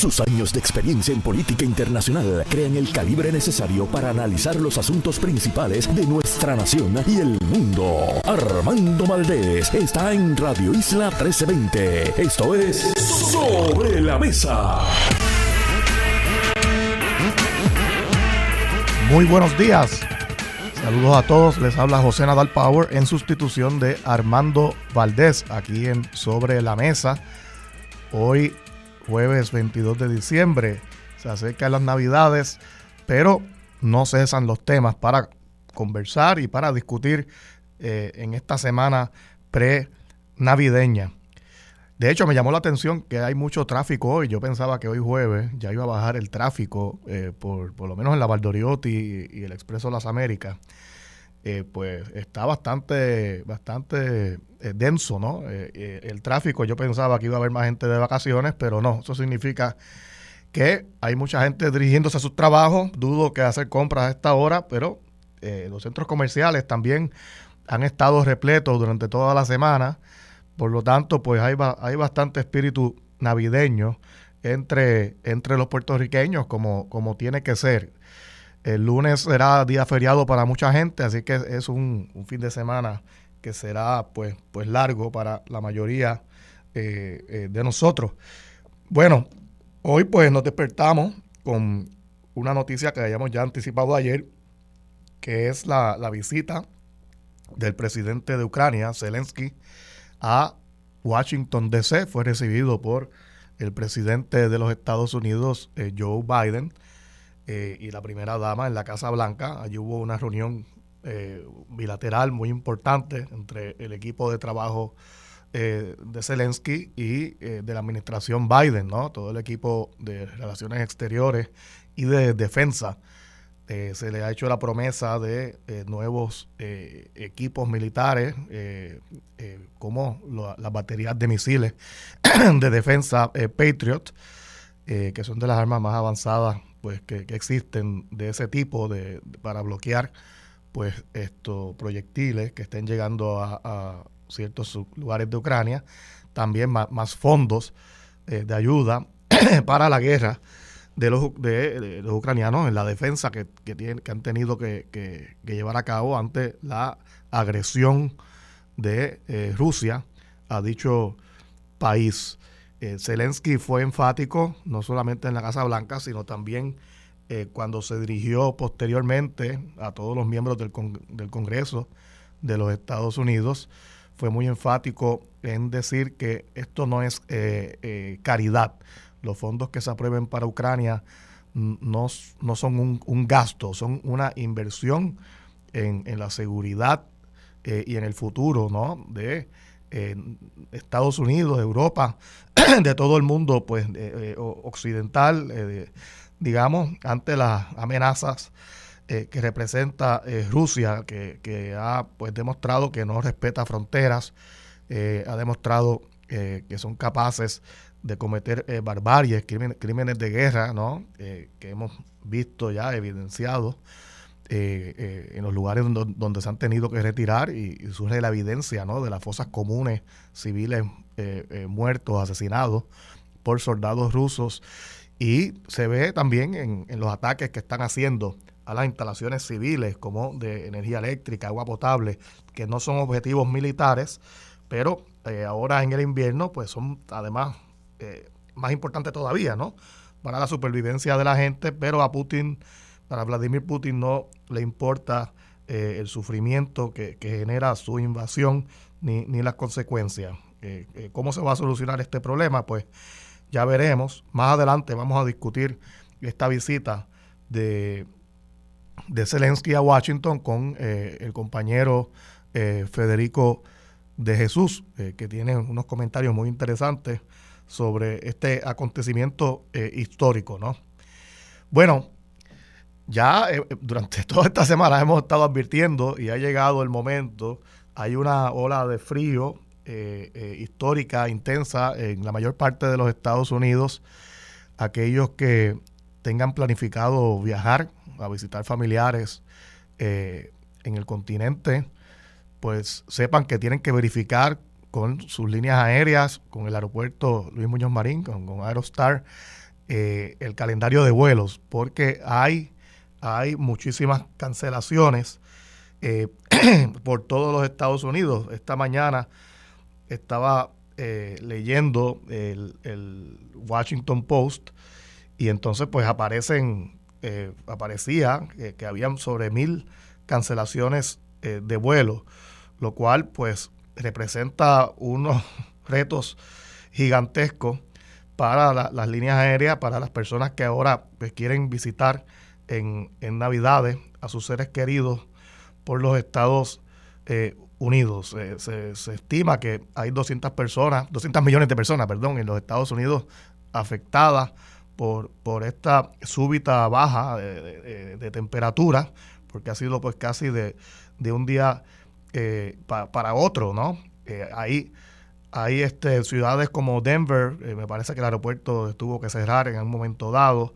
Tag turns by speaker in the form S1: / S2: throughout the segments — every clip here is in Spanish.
S1: Sus años de experiencia en política internacional crean el calibre necesario para analizar los asuntos principales de nuestra nación y el mundo. Armando Valdés está en Radio Isla 1320. Esto es Sobre la Mesa.
S2: Muy buenos días. Saludos a todos. Les habla José Nadal Power en sustitución de Armando Valdés aquí en Sobre la Mesa. Hoy, jueves 22 de diciembre, se acercan las Navidades, pero no cesan los temas para conversar y para discutir eh, en esta semana pre-navideña. De hecho, me llamó la atención que hay mucho tráfico hoy. Yo pensaba que hoy jueves ya iba a bajar el tráfico, eh, por, por, lo menos en la Valdoriotti y, el Expreso Las Américas. Eh, pues está bastante, bastante eh, denso, ¿no? el tráfico, yo pensaba que iba a haber más gente de vacaciones, pero no. Eso significa que hay mucha gente dirigiéndose a sus trabajos. Dudo que hacer compras a esta hora, pero los centros comerciales también han estado repletos durante toda la semana. Por lo tanto, pues hay, hay bastante espíritu navideño entre, entre los puertorriqueños, como, como tiene que ser. El lunes será día feriado para mucha gente, así que es un, fin de semana que será pues, pues largo para la mayoría eh, eh, de nosotros. Bueno, hoy pues nos despertamos con una noticia que habíamos ya anticipado ayer, que es la, la visita del presidente de Ucrania, Zelensky, a Washington, D.C. Fue recibido por el presidente de los Estados Unidos, eh, Joe Biden, y la primera dama en la Casa Blanca. Allí hubo una reunión eh, bilateral muy importante entre el equipo de trabajo de Zelensky y de la administración Biden, ¿no? Todo el equipo de relaciones exteriores y de defensa eh, se le ha hecho la promesa de eh, nuevos eh, equipos militares, como las baterías de misiles de defensa Patriot, que son de las armas más avanzadas pues, que, existen de ese tipo de, para bloquear pues, estos proyectiles que estén llegando a, ciertos lugares de Ucrania. También más fondos de ayuda para la guerra de los, de, los ucranianos en la defensa que, que, tienen, que han tenido que, llevar a cabo ante la agresión de eh, Rusia a dicho país. Eh, Zelensky fue enfático no solamente en la Casa Blanca, sino también eh, cuando se dirigió posteriormente a todos los miembros del, del Congreso de los Estados Unidos. Fue muy enfático en decir que esto no es caridad, los fondos que se aprueben para Ucrania no, no son un, gasto, son una inversión en, la seguridad eh, y en el futuro ¿no? de eh, Estados Unidos, Europa, de todo el mundo pues eh, occidental, digamos, ante las amenazas que representa Rusia, que, que, ha pues demostrado que no respeta fronteras, ha demostrado que son capaces de cometer eh, barbaries, crímenes, de guerra, ¿no? Eh, que hemos visto ya evidenciados eh, en los lugares donde, se han tenido que retirar y, surge la evidencia, ¿no? De las fosas comunes, civiles muertos, asesinados por soldados rusos. Y se ve también en, en los ataques que están haciendo a las instalaciones civiles como de energía eléctrica, agua potable, que no son objetivos militares, pero ahora en el invierno pues son además eh, más importante todavía, ¿no? Para la supervivencia de la gente, pero a Putin, para Vladimir Putin no le importa eh, el sufrimiento que, genera su invasión ni, las consecuencias. Eh, ¿Cómo se va a solucionar este problema? Pues ya veremos. Más adelante vamos a discutir esta visita de, de Zelensky a Washington con el compañero Federico de Jesús, que tiene unos comentarios muy interesantes sobre este acontecimiento eh, histórico, ¿no? Bueno, ya eh, durante toda esta semana hemos estado advirtiendo y ha llegado el momento, hay una ola de frío eh, histórica, intensa en la mayor parte de los Estados Unidos. Aquellos que tengan planificado viajar a visitar familiares en el continente, pues sepan que tienen que verificar con sus líneas aéreas, con el aeropuerto Luis Muñoz Marín, con, Aerostar, el calendario de vuelos, porque hay, hay muchísimas cancelaciones por todos los Estados Unidos. Esta mañana estaba leyendo el, el, Washington Post y entonces pues aparecen, aparecía que, habían sobre mil cancelaciones eh, de vuelo, lo cual pues representa unos retos gigantescos para las líneas aéreas, para las personas que ahora pues, quieren visitar en, Navidades a sus seres queridos por los Estados eh, Unidos. se, estima que hay 200 personas, 200 millones de personas, perdón, en los Estados Unidos afectadas por, por esta súbita baja de temperatura porque ha sido pues casi de, un día eh, para otro, ¿no? Eh, hay este, ciudades como Denver, eh, me parece que el aeropuerto tuvo que cerrar en un momento dado.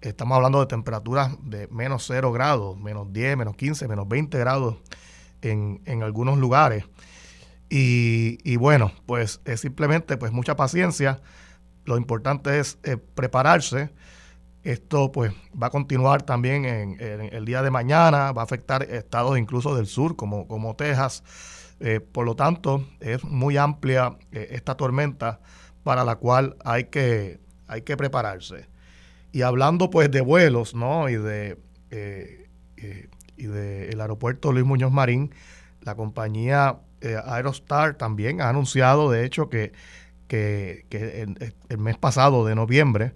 S2: Estamos hablando de temperaturas de menos 0 grados, menos 10, menos 15, menos 20 grados en, algunos lugares. Y, bueno, pues es simplemente pues mucha paciencia. Lo importante es prepararse esto pues va a continuar también en, el día de mañana, va a afectar estados incluso del sur como, como Texas. Eh, por lo tanto, es muy amplia eh, esta tormenta para la cual hay que, hay que prepararse. Y hablando pues de vuelos, ¿no? Y de, eh, y de el aeropuerto Luis Muñoz Marín, la compañía Aerostar también ha anunciado, de hecho, que, que, el mes pasado de noviembre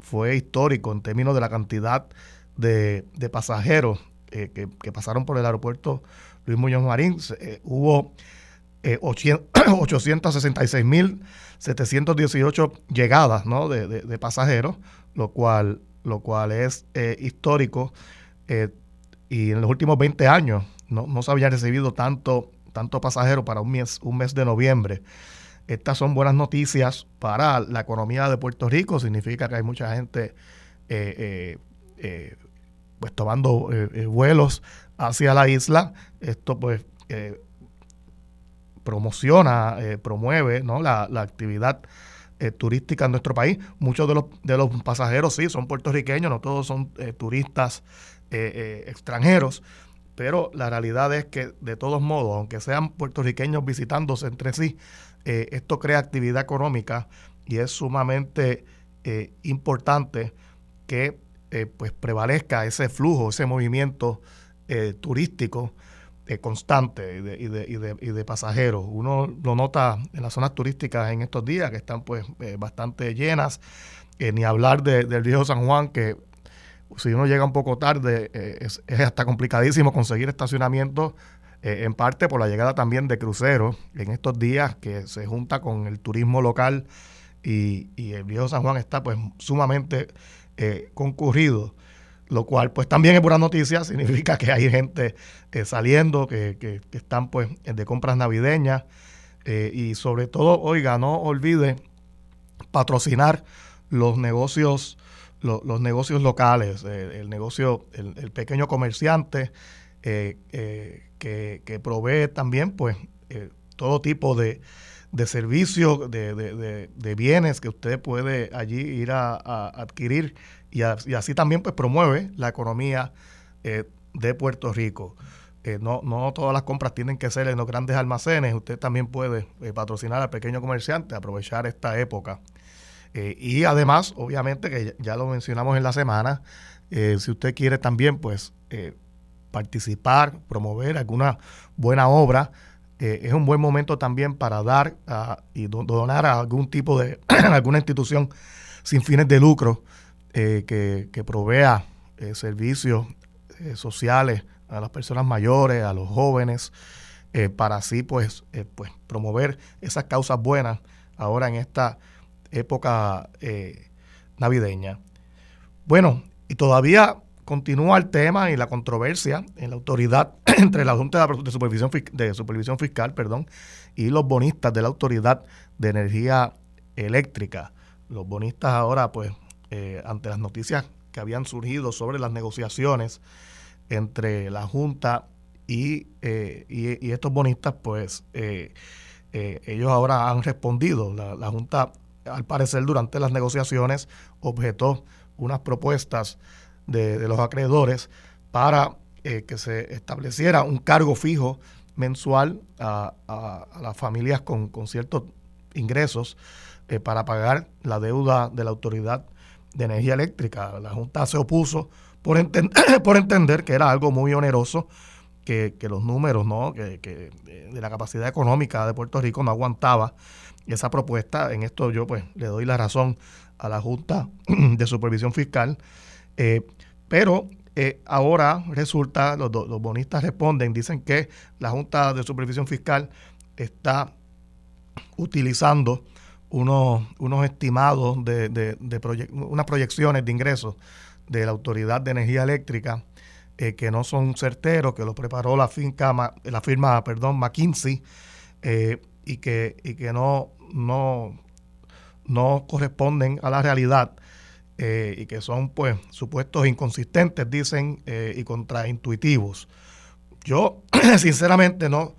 S2: fue histórico en términos de la cantidad de, pasajeros eh, que, pasaron por el aeropuerto Luis Muñoz Marín. Eh, hubo eh, 866.718 llegadas ¿no? de, de, pasajeros, lo cual, lo cual es eh, histórico. Y en los últimos 20 años no, no se había recibido tanto, tanto pasajero para un mes, un mes de noviembre. Estas son buenas noticias para la economía de Puerto Rico. Significa que hay mucha gente eh, eh, eh, pues tomando vuelos hacia la isla. Esto pues promociona, promueve ¿no? la, actividad turística en nuestro país. Muchos de los, de los pasajeros sí son puertorriqueños, no todos son turistas extranjeros, pero la realidad es que de todos modos, aunque sean puertorriqueños visitándose entre sí, eh, esto crea actividad económica y es sumamente eh, importante que eh, pues prevalezca ese flujo, ese movimiento turístico constante y de, pasajeros. Uno lo nota en las zonas turísticas en estos días que están pues bastante llenas, ni hablar del viejo San Juan que si uno llega un poco tarde es, es hasta complicadísimo conseguir estacionamiento eh, en parte por la llegada también de cruceros en estos días que se junta con el turismo local y, el viejo San Juan está pues sumamente eh, concurrido, lo cual pues también es buena noticia, significa que hay gente eh, saliendo, que, que, están pues de compras navideñas y sobre todo, oiga, no olvide patrocinar los negocios los negocios locales, el negocio, el, pequeño comerciante, eh, eh, que, provee también pues eh, todo tipo de, de servicios, de, bienes que usted puede allí ir a, adquirir y, así también pues promueve la economía de Puerto Rico. no, no todas las compras tienen que ser en los grandes almacenes, usted también puede patrocinar al pequeño comerciante, aprovechar esta época. Y además, obviamente, que ya lo mencionamos en la semana, si usted quiere también, pues, participar, promover alguna buena obra, eh, es un buen momento también para dar y donar a algún tipo de, alguna institución sin fines de lucro eh, que, provea eh, servicios sociales a las personas mayores, a los jóvenes, para así pues, pues promover esas causas buenas ahora en esta época navideña. Bueno, y todavía continúa el tema y la controversia en la autoridad entre la Junta de Supervisión, de Supervisión Fiscal perdón, y los bonistas de la Autoridad de Energía Eléctrica. Los bonistas ahora, pues, eh, ante las noticias que habían surgido sobre las negociaciones entre la Junta y, eh, y, estos bonistas, pues, eh, ellos ahora han respondido. La Junta al parecer durante las negociaciones objetó unas propuestas de, los acreedores para eh, que se estableciera un cargo fijo mensual a, las familias con, ciertos ingresos eh, para pagar la deuda de la Autoridad de Energía Eléctrica. La Junta se opuso por, por entender que era algo muy oneroso, que, los números ¿no? que, que, de la capacidad económica de Puerto Rico no aguantaba esa propuesta. En esto yo pues le doy la razón a la Junta de Supervisión Fiscal. Eh, pero eh, ahora resulta, los, los, bonistas responden, dicen que la Junta de Supervisión Fiscal está utilizando unos, unos estimados de, de, unas proyecciones de ingresos de la Autoridad de Energía Eléctrica eh, que no son certeros, que lo preparó la, finca, la firma perdón, McKinsey y que, y que no, no, no corresponden a la realidad eh, y que son pues supuestos inconsistentes, dicen, eh, y contraintuitivos. Yo sinceramente no,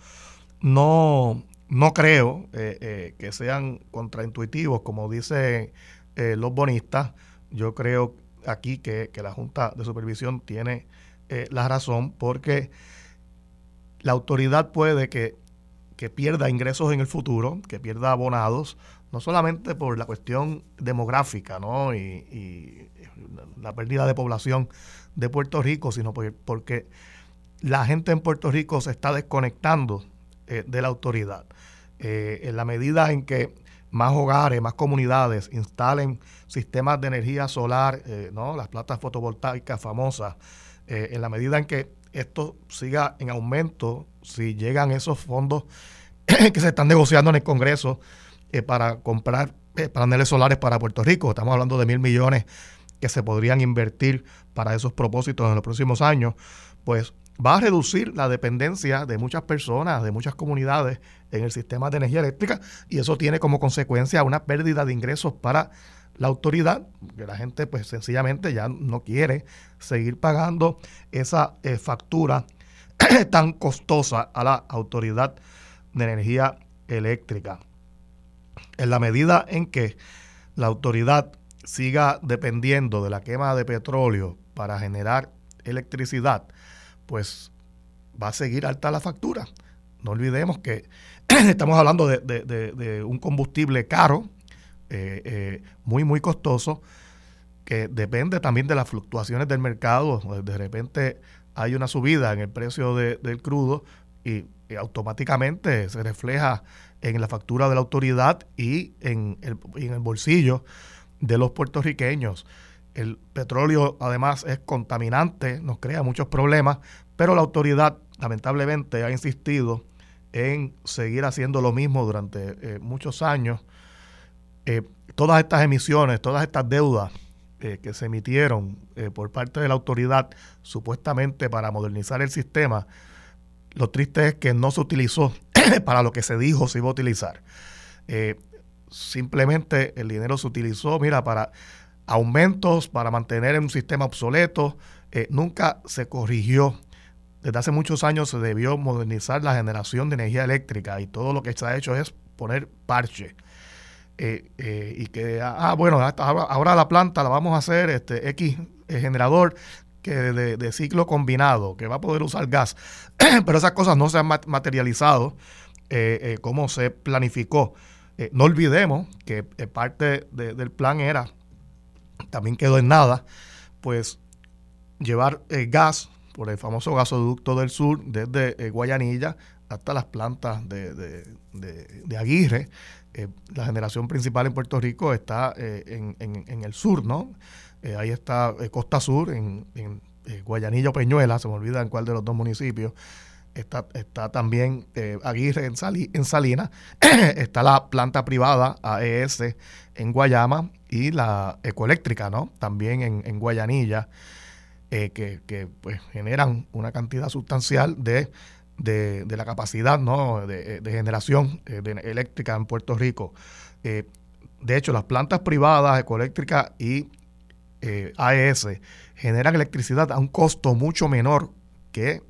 S2: no, no creo eh, que sean contraintuitivos, como dicen los bonistas. Yo creo aquí que, que, la Junta de Supervisión tiene la razón porque la autoridad puede que que pierda ingresos en el futuro, que pierda abonados, no solamente por la cuestión demográfica ¿no? y, la pérdida de población de Puerto Rico, sino porque la gente en Puerto Rico se está desconectando eh, de la autoridad. Eh, en la medida en que más hogares, más comunidades instalen sistemas de energía solar, eh, ¿no? las plantas fotovoltaicas famosas, en la medida en que esto siga en aumento, si llegan esos fondos que se están negociando en el Congreso eh, para comprar eh, paneles solares para Puerto Rico. Estamos hablando de mil millones que se podrían invertir para esos propósitos en los próximos años. Pues va a reducir la dependencia de muchas personas, de muchas comunidades en el sistema de energía eléctrica y eso tiene como consecuencia una pérdida de ingresos para la autoridad, que la gente pues sencillamente ya no quiere seguir pagando esa eh, factura tan costosa a la autoridad de energía eléctrica. En la medida en que la autoridad siga dependiendo de la quema de petróleo para generar electricidad, pues va a seguir alta la factura. No olvidemos que estamos hablando de, un combustible caro, eh, eh, muy, muy costoso, que depende también de las fluctuaciones del mercado. De repente hay una subida en el precio del crudo y automáticamente se refleja en la factura de la autoridad y en el, en el bolsillo de los puertorriqueños. El petróleo además es contaminante, nos crea muchos problemas, pero la autoridad lamentablemente ha insistido en seguir haciendo lo mismo durante eh, muchos años. Eh, todas estas emisiones, todas estas deudas eh, que se emitieron por parte de la autoridad supuestamente para modernizar el sistema, lo triste es que no se utilizó para lo que se dijo se iba a utilizar. Eh, simplemente el dinero se utilizó, mira, para aumentos, para mantener un sistema obsoleto. Eh, nunca se corrigió. Desde hace muchos años se debió modernizar la generación de energía eléctrica y todo lo que se ha hecho es poner parche. Eh, y que, ah, bueno, ahora la planta la vamos a hacer este X generador que de, ciclo combinado, que va a poder usar gas, pero esas cosas no se han materializado eh, eh, como se planificó. Eh, no olvidemos que parte del plan era, también quedó en nada, pues llevar gas por el famoso gasoducto del sur desde Guayanilla hasta las plantas de, de, Aguirre. La generación principal en Puerto Rico está en, en, el sur, ¿no? Eh, ahí está eh, Costa Sur, en, en eh, Guayanilla o Peñuela, se me olvida en cuál de los dos municipios. Está, está también Aguirre en, en Salinas, está la planta privada AES en Guayama y la ecoeléctrica, ¿no? También en, Guayanilla, que, pues, generan una cantidad sustancial de, de, la capacidad ¿no? de, generación eléctrica en Puerto Rico. de hecho, las plantas privadas, ecoeléctricas y eh, AES generan electricidad a un costo mucho menor que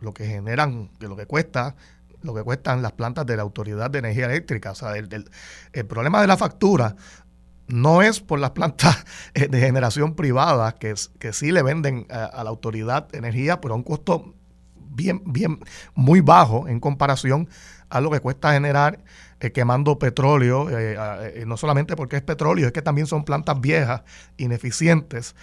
S2: lo que generan, que lo que cuesta lo que cuestan las plantas de la Autoridad de Energía Eléctrica. O sea, el, el problema de la factura no es por las plantas eh, de generación privada que, que sí le venden a, la autoridad de energía, pero a un costo bien, bien, muy bajo en comparación a lo que cuesta generar eh, quemando petróleo, eh, no solamente porque es petróleo, es que también son plantas viejas, ineficientes,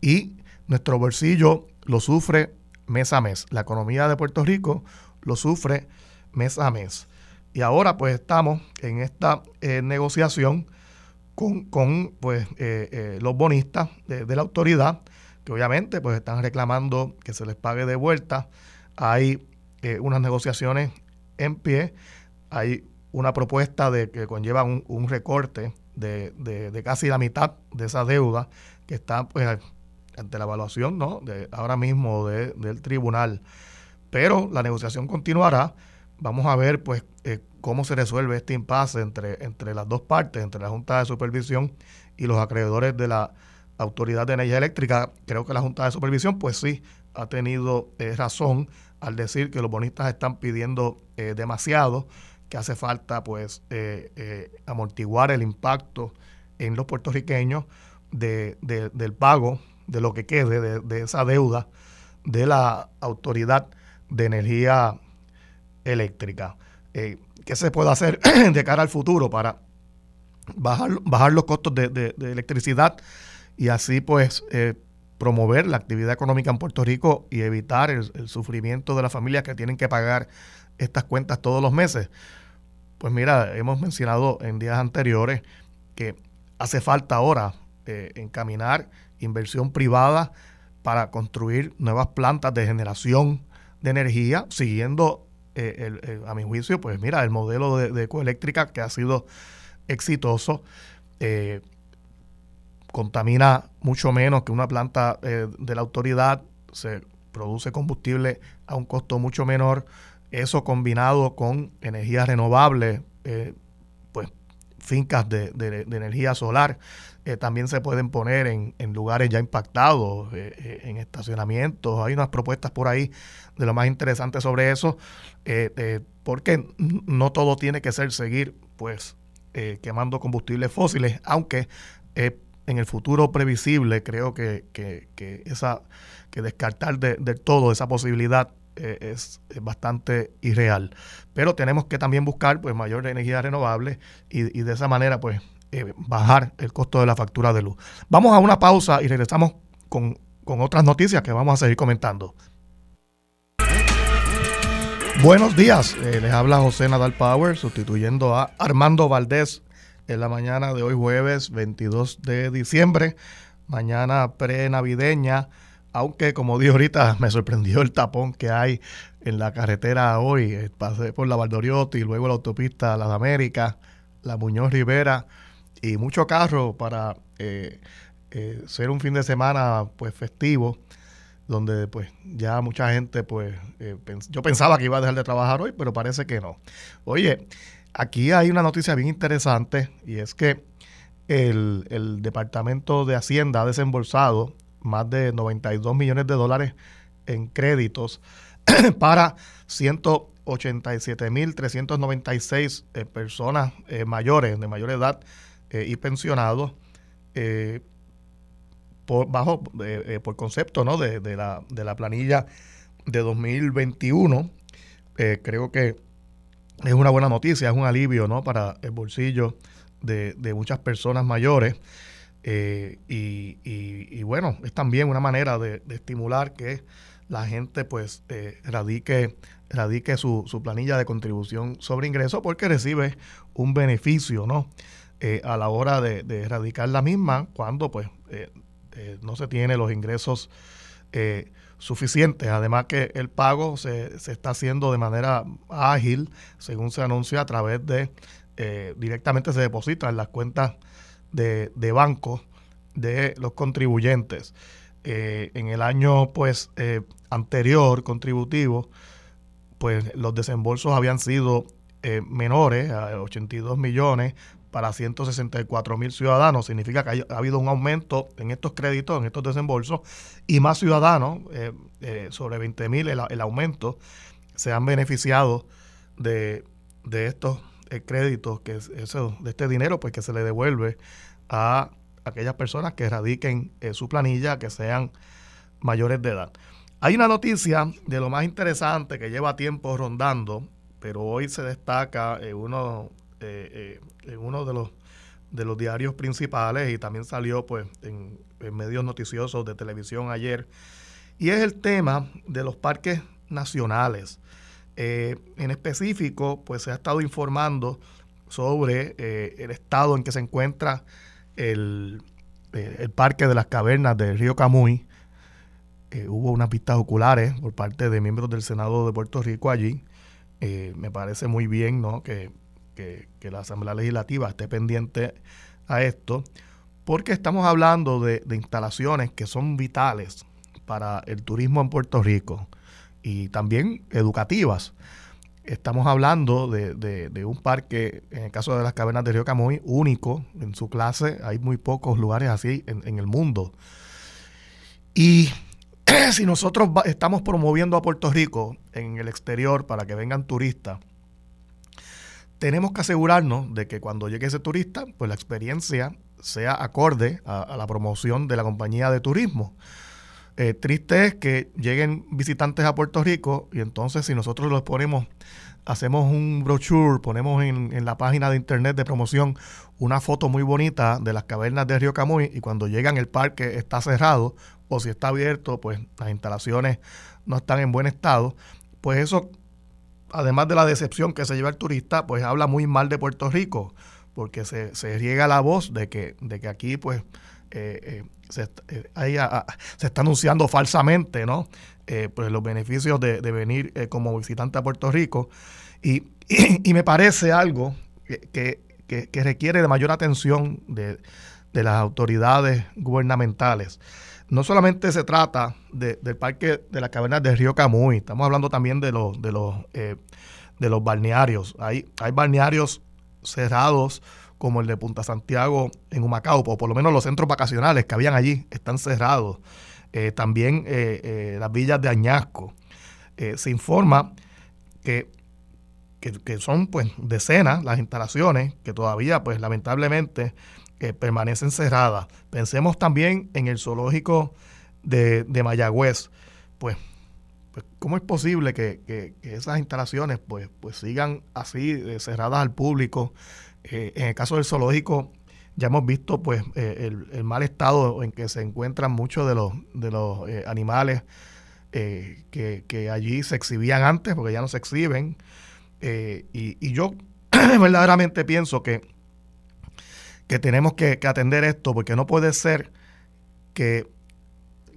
S2: y nuestro bolsillo lo sufre mes a mes. La economía de Puerto Rico lo sufre mes a mes. Y ahora pues estamos en esta negociación con, pues, eh, eh, los bonistas de, la autoridad, que obviamente pues, están reclamando que se les pague de vuelta. Hay eh, unas negociaciones en pie, hay una propuesta de que conlleva un, recorte de, casi la mitad de esa deuda que está pues, ante la evaluación ¿no? de ahora mismo del tribunal. Pero la negociación continuará. Vamos a ver pues cómo se resuelve este impasse entre, entre las dos partes, entre la Junta de Supervisión y los acreedores de la Autoridad de Energía Eléctrica. Creo que la Junta de Supervisión, pues sí, ha tenido eh, razón al decir que los bonistas están pidiendo eh, demasiado, que hace falta pues eh, amortiguar el impacto en los puertorriqueños de, del pago de lo que quede de, de esa deuda de la Autoridad de Energía Eléctrica. ¿Qué se puede hacer de cara al futuro para bajar, bajar los costos de, electricidad y así pues promover la actividad económica en Puerto Rico y evitar el, sufrimiento de las familias que tienen que pagar estas cuentas todos los meses? Pues mira, hemos mencionado en días anteriores que hace falta ahora eh, encaminar inversión privada para construir nuevas plantas de generación de energía, siguiendo eh, a mi juicio, pues mira, el modelo de, ecoeléctrica que ha sido exitoso eh, contamina mucho menos que una planta eh, de la autoridad, se produce combustible a un costo mucho menor, eso combinado con energías renovables, pues fincas de, energía solar, también se pueden poner en, en lugares ya impactados, en estacionamientos. Hay unas propuestas por ahí de lo más interesante sobre eso, eh, eh, porque no todo tiene que ser seguir pues eh, quemando combustibles fósiles, aunque en el futuro previsible creo que, que, esa que descartar de, todo esa posibilidad es, bastante irreal. Pero tenemos que también buscar pues mayor energía renovable y, y de esa manera pues bajar el costo de la factura de luz. Vamos a una pausa y regresamos con, con otras noticias que vamos a seguir comentando. Buenos días, eh, les habla José Nadal Power sustituyendo a Armando Valdés en la mañana de hoy jueves 22 de diciembre, mañana pre-navideña, aunque como dije ahorita me sorprendió el tapón que hay en la carretera hoy, eh, pasé por la Valdoriotti luego la autopista Las Américas, la Muñoz Rivera y mucho carro para eh, ser un fin de semana pues festivo donde pues ya mucha gente pues eh, yo pensaba que iba a dejar de trabajar hoy, pero parece que no. Oye, aquí hay una noticia bien interesante y es que el, el Departamento de Hacienda ha desembolsado más de 92 millones de dólares en créditos para 187.396 eh, personas eh, mayores, de mayor edad y pensionados por, bajo, eh, por concepto ¿no? de, de, la, de la planilla de 2021. Eh, creo que es una buena noticia, es un alivio ¿no? para el bolsillo de, de muchas personas mayores. Eh, y, y, bueno, es también una manera de, estimular que la gente pues radique, radique su, su, planilla de contribución sobre ingreso porque recibe un beneficio ¿no? a la hora de, de erradicar la misma cuando pues eh, no se tiene los ingresos eh, suficientes. Además que el pago se, se, está haciendo de manera ágil, según se anuncia, a través de, eh, directamente se deposita en las cuentas de, de banco de los contribuyentes. en el año pues anterior contributivo, pues los desembolsos habían sido menores, a 82 millones, para 164 mil ciudadanos. Significa que ha habido un aumento en estos créditos, en estos desembolsos, y más ciudadanos, eh, eh, sobre 20 mil el, aumento, se han beneficiado de, estos eh, créditos, que de este dinero, pues que se le devuelve a aquellas personas que radiquen su planilla, que sean mayores de edad. Hay una noticia de lo más interesante que lleva tiempo rondando, pero hoy se destaca en uno, en uno de los de los diarios principales y también salió pues en, medios noticiosos de televisión ayer. Y es el tema de los parques nacionales. Eh, en específico, pues se ha estado informando sobre eh, el estado en que se encuentra el, eh, el, Parque de las Cavernas del Río Camuy. hubo unas vistas oculares por parte de miembros del Senado de Puerto Rico allí. me parece muy bien ¿no? que que, la Asamblea Legislativa esté pendiente a esto, porque estamos hablando de, instalaciones que son vitales para el turismo en Puerto Rico y también educativas. Estamos hablando de, un parque, en el caso de las cavernas de Río Camuy, único en su clase. Hay muy pocos lugares así en el mundo. Y si nosotros estamos promoviendo a Puerto Rico en el exterior para que vengan turistas, tenemos que asegurarnos de que cuando llegue ese turista, pues la experiencia sea acorde a, la promoción de la compañía de turismo. Eh, triste es que lleguen visitantes a Puerto Rico y entonces si nosotros los ponemos, hacemos un brochure, ponemos en, en, la página de internet de promoción una foto muy bonita de las cavernas de Río Camuy y cuando llegan el parque está cerrado o si está abierto, pues las instalaciones no están en buen estado, pues eso además de la decepción que se lleva el turista, pues habla muy mal de Puerto Rico, porque se, se riega la voz de que, de que aquí pues eh, eh, se, eh, se, está anunciando falsamente ¿no? pues los beneficios de, venir como visitante a Puerto Rico. Y, y, me parece algo que, que, que, requiere de mayor atención de, de las autoridades gubernamentales no solamente se trata del parque de las cavernas del río Camuy, estamos hablando también de los, de los, eh, de los balnearios. Hay, hay balnearios cerrados como el de Punta Santiago en Humacao, o por lo menos los centros vacacionales que habían allí están cerrados. Eh, también eh, las villas de Añasco. se informa que, que, que, son pues decenas las instalaciones que todavía pues lamentablemente que permanecen cerradas. Pensemos también en el zoológico de, Mayagüez. Pues, pues, ¿cómo es posible que, esas instalaciones pues, pues sigan así eh, cerradas al público? Eh, en el caso del zoológico, ya hemos visto pues eh, el, mal estado en que se encuentran muchos de los, de los animales que, que, allí se exhibían antes, porque ya no se exhiben. y, y yo verdaderamente pienso que que tenemos que, atender esto, porque no puede ser que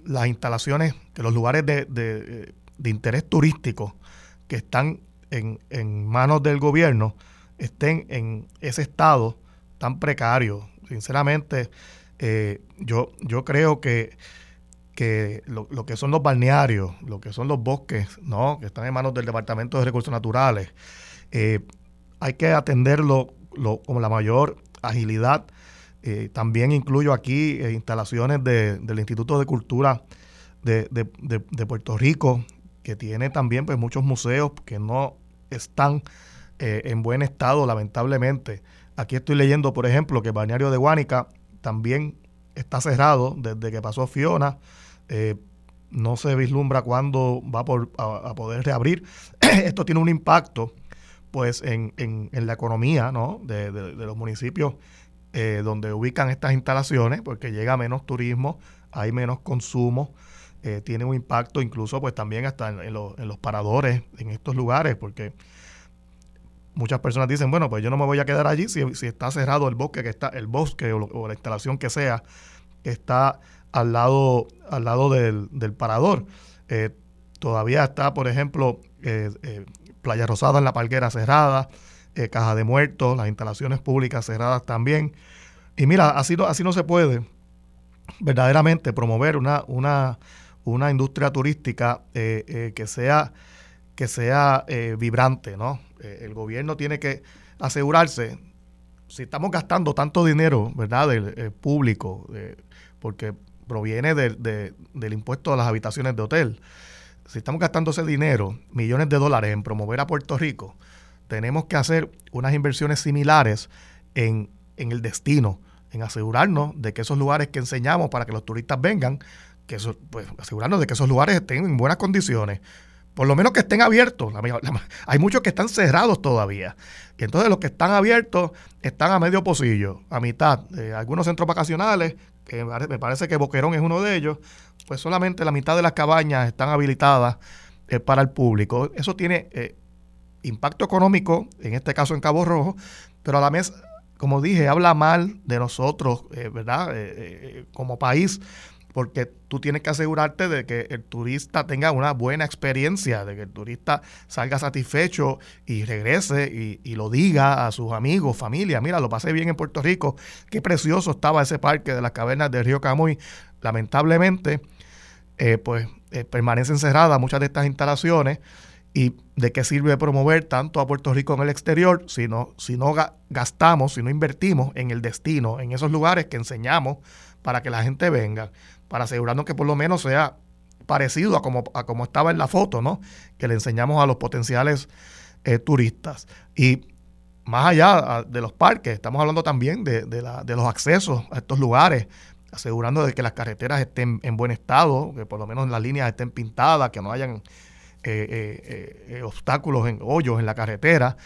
S2: las instalaciones, que los lugares de, interés turístico que están en, manos del gobierno estén en ese estado tan precario. Sinceramente, eh, yo, yo creo que, que lo, que son los balnearios, lo que son los bosques, ¿no? que están en manos del Departamento de Recursos Naturales, eh, hay que atenderlo lo, como la mayor agilidad. Eh, también incluyo aquí eh, instalaciones del Instituto de Cultura de, Puerto Rico, que tiene también pues, muchos museos que no están eh, en buen estado, lamentablemente. Aquí estoy leyendo, por ejemplo, que el balneario de Guánica también está cerrado desde que pasó Fiona. no se vislumbra cuándo va a, poder reabrir. Esto tiene un impacto pues en, en, la economía ¿no? de, los municipios eh, donde ubican estas instalaciones, porque llega menos turismo, hay menos consumo, eh, tiene un impacto incluso pues también hasta en, los paradores en estos lugares, porque muchas personas dicen, bueno, pues yo no me voy a quedar allí si, está cerrado el bosque, que está, el bosque o, la instalación que sea, está al lado, al lado del, parador. Eh, todavía está, por ejemplo, Playa Rosada en la Palguera cerrada, eh, Caja de Muertos, las instalaciones públicas cerradas también. Y mira, así no, así no se puede verdaderamente promover una, una, una industria turística eh, eh, que sea, que sea vibrante, ¿no? el gobierno tiene que asegurarse, si estamos gastando tanto dinero, ¿verdad?, del público, porque proviene del impuesto a las habitaciones de hotel, si estamos gastando ese dinero, millones de dólares en promover a Puerto Rico, tenemos que hacer unas inversiones similares en, en el destino, en asegurarnos de que esos lugares que enseñamos para que los turistas vengan, que eso, pues, asegurarnos de que esos lugares estén en buenas condiciones por lo menos que estén abiertos. hay muchos que están cerrados todavía. Y entonces los que están abiertos están a medio pocillo, a mitad. Eh, algunos centros vacacionales, que me parece que Boquerón es uno de ellos, pues solamente la mitad de las cabañas están habilitadas eh, para el público. Eso tiene eh, impacto económico, en este caso en Cabo Rojo, pero a la vez, como dije, habla mal de nosotros, ¿verdad? como país porque tú tienes que asegurarte de que el turista tenga una buena experiencia, de que el turista salga satisfecho y regrese y, lo diga a sus amigos, familia. Mira, lo pasé bien en Puerto Rico, qué precioso estaba ese parque de las cavernas del río Camuy. Lamentablemente, eh, pues eh, permanecen cerradas muchas de estas instalaciones. ¿Y de qué sirve promover tanto a Puerto Rico en el exterior si no, si no gastamos, si no invertimos en el destino, en esos lugares que enseñamos para que la gente venga? Para asegurarnos que por lo menos sea parecido a como, a como estaba en la foto, ¿no? Que le enseñamos a los potenciales eh, turistas. Y más allá ah, de los parques, estamos hablando también de, los accesos a estos lugares, asegurando de que las carreteras estén en buen estado, que por lo menos las líneas estén pintadas, que no hayan eh, eh, obstáculos, en hoyos en la carretera.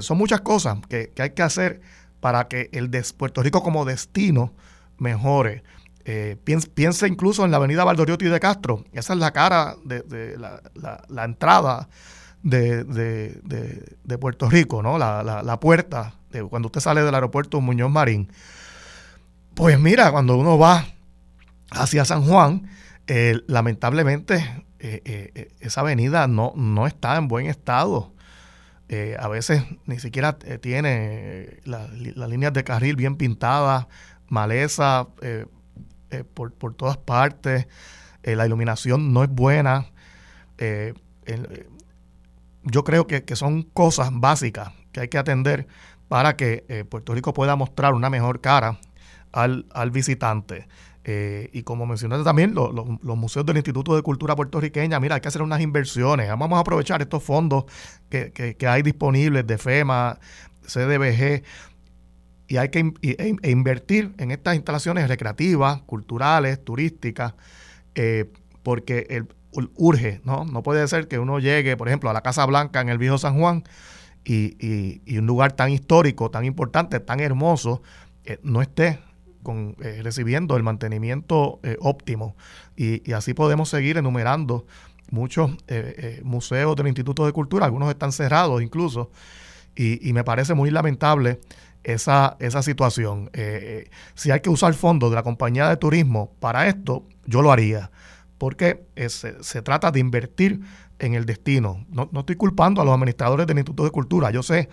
S2: son muchas cosas que, hay que hacer para que el de Puerto Rico como destino mejore. Eh, piensa, incluso en la avenida Valdoriotti de Castro. Esa es la cara de, la, entrada de, Puerto Rico, ¿no? La, puerta de cuando usted sale del aeropuerto Muñoz Marín. Pues mira, cuando uno va hacia San Juan, eh, lamentablemente eh, esa avenida no, no está en buen estado. a veces ni siquiera tiene las líneas de carril bien pintadas, maleza, eh, por, todas partes, eh, la iluminación no es buena. Eh, yo creo que, son cosas básicas que hay que atender para que Puerto Rico pueda mostrar una mejor cara al, visitante. y como mencionaste también, los museos del Instituto de Cultura Puertorriqueña, mira, hay que hacer unas inversiones. Vamos a aprovechar estos fondos que, que hay disponibles de FEMA, CDBG, y hay que e, e invertir en estas instalaciones recreativas, culturales, turísticas, eh, porque urge, ¿no? No puede ser que uno llegue, por ejemplo, a la Casa Blanca en el Viejo San Juan y, un lugar tan histórico, tan importante, tan hermoso, eh, no esté eh, recibiendo el mantenimiento óptimo. Y, así podemos seguir enumerando muchos museos del Instituto de Cultura, algunos están cerrados incluso, y me parece muy lamentable esa, esa situación. Eh, eh, si hay que usar fondos de la compañía de turismo para esto, yo lo haría, porque eh, se, trata de invertir en el destino. No, no, estoy culpando a los administradores del Instituto de Cultura, yo sé,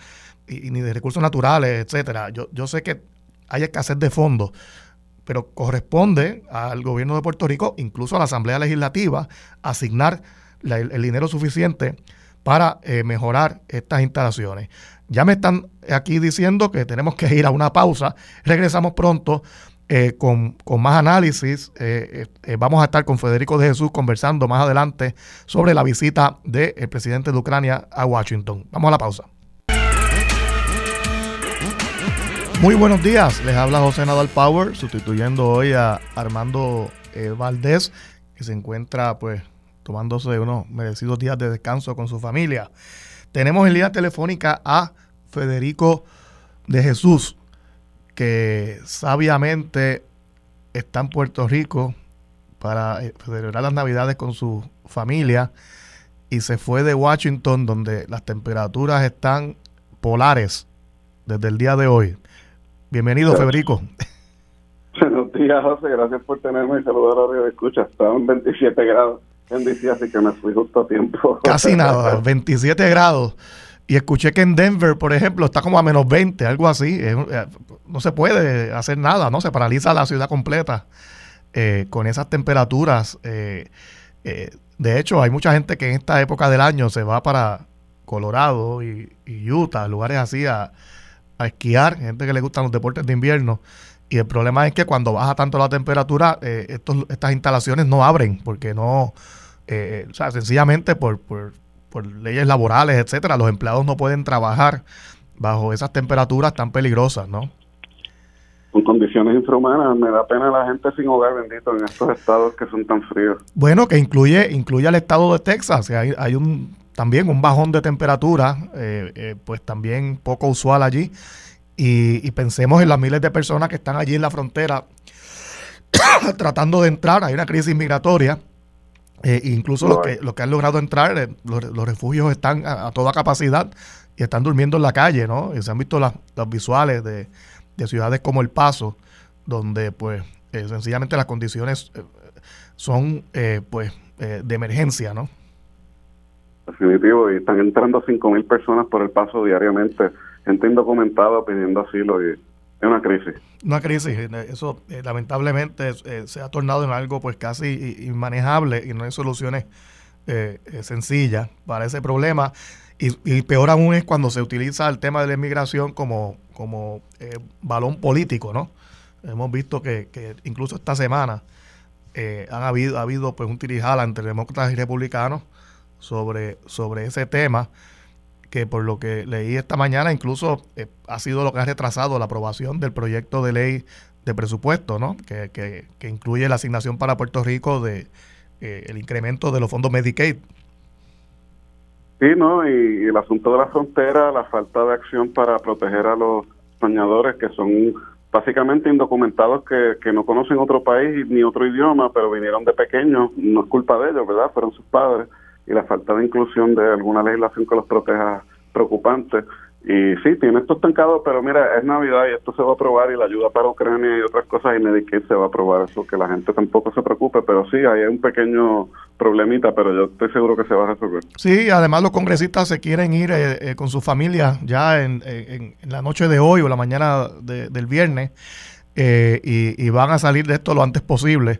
S2: y, ni de recursos naturales, etcétera. Yo, yo sé que hay escasez de fondos, pero corresponde al gobierno de Puerto Rico, incluso a la Asamblea Legislativa, asignar el, dinero suficiente para mejorar estas instalaciones. Ya me están aquí diciendo que tenemos que ir a una pausa. Regresamos pronto eh, con, más análisis. Eh, eh, vamos a estar con Federico de Jesús conversando más adelante sobre la visita del presidente de Ucrania a Washington. Vamos a la pausa. Muy buenos días, les habla José Nadal Power, sustituyendo hoy a Armando Valdés, que se encuentra pues tomándose unos merecidos días de descanso con su familia. Tenemos en línea telefónica a Federico de Jesús, que sabiamente está en Puerto Rico para eh, celebrar las Navidades con su familia y se fue de Washington donde las temperaturas están polares desde el día de hoy. Bienvenido, Federico.
S3: Buenos días, José. Gracias por tenerme y saludar a radio escucha. Estaban 27 grados en DC, así que me fui justo a tiempo.
S2: Casi nada, 27 grados. Y escuché que en Denver, por ejemplo, está como a menos 20, algo así. Eh, no se puede hacer nada, ¿no? Se paraliza la ciudad completa eh, con esas temperaturas. Eh, de hecho, hay mucha gente que en esta época del año se va para Colorado y, Utah, lugares así, a, esquiar, gente que le gustan los deportes de invierno. Y el problema es que cuando baja tanto la temperatura, estas instalaciones no abren, porque no, o sea, sencillamente por por leyes laborales, etcétera, los empleados no pueden trabajar bajo esas temperaturas tan peligrosas, ¿no?
S3: Con condiciones infrahumanas, me da pena la gente sin hogar, bendito, en estos estados que son tan fríos.
S2: Bueno, que incluye, incluye al estado de Texas, hay, hay un también un bajón de temperatura, eh, eh, pues también poco usual allí. Y, pensemos en las miles de personas que están allí en la frontera tratando de entrar. Hay una crisis migratoria. Eh, incluso los que, los que han logrado entrar, los, refugios están a, toda capacidad y están durmiendo en la calle, ¿no? Y se han visto las, visuales de, ciudades como El Paso, donde pues sencillamente las condiciones son pues de emergencia, ¿no?
S3: Definitivo, y están entrando 5.000 personas por el paso diariamente, gente indocumentada pidiendo asilo y una crisis.
S2: Una crisis, eh, eso eh, lamentablemente eh, se ha tornado en algo pues casi inmanejable y no hay soluciones sencillas para ese problema. Y, peor aún es cuando se utiliza el tema de la inmigración como, como balón político, ¿no? Hemos visto que, que incluso esta semana han habido, ha habido pues un tirijala entre demócratas y republicanos sobre, sobre ese tema, que por lo que leí esta mañana incluso eh, ha sido lo que ha retrasado la aprobación del proyecto de ley de presupuesto, ¿no? Que, que, incluye la asignación para Puerto Rico de eh, el incremento de los fondos Medicaid.
S3: Sí, ¿no? Y, el asunto de la frontera, la falta de acción para proteger a los soñadores que son básicamente indocumentados que, que no conocen otro país ni otro idioma, pero vinieron de pequeños, no es culpa de ellos, ¿verdad? Fueron sus padres y la falta de inclusión de alguna legislación que los proteja preocupante. Y sí, tiene esto estancado, pero mira, es Navidad y esto se va a aprobar y la ayuda para Ucrania y otras cosas y Medicaid se va a aprobar, eso que la gente tampoco se preocupe, pero sí, hay un pequeño problemita, pero yo estoy seguro que se va a resolver.
S2: Sí, además los congresistas se quieren ir eh, eh, con su familia ya en, la noche de hoy o la mañana del viernes eh, y van a salir de esto lo antes posible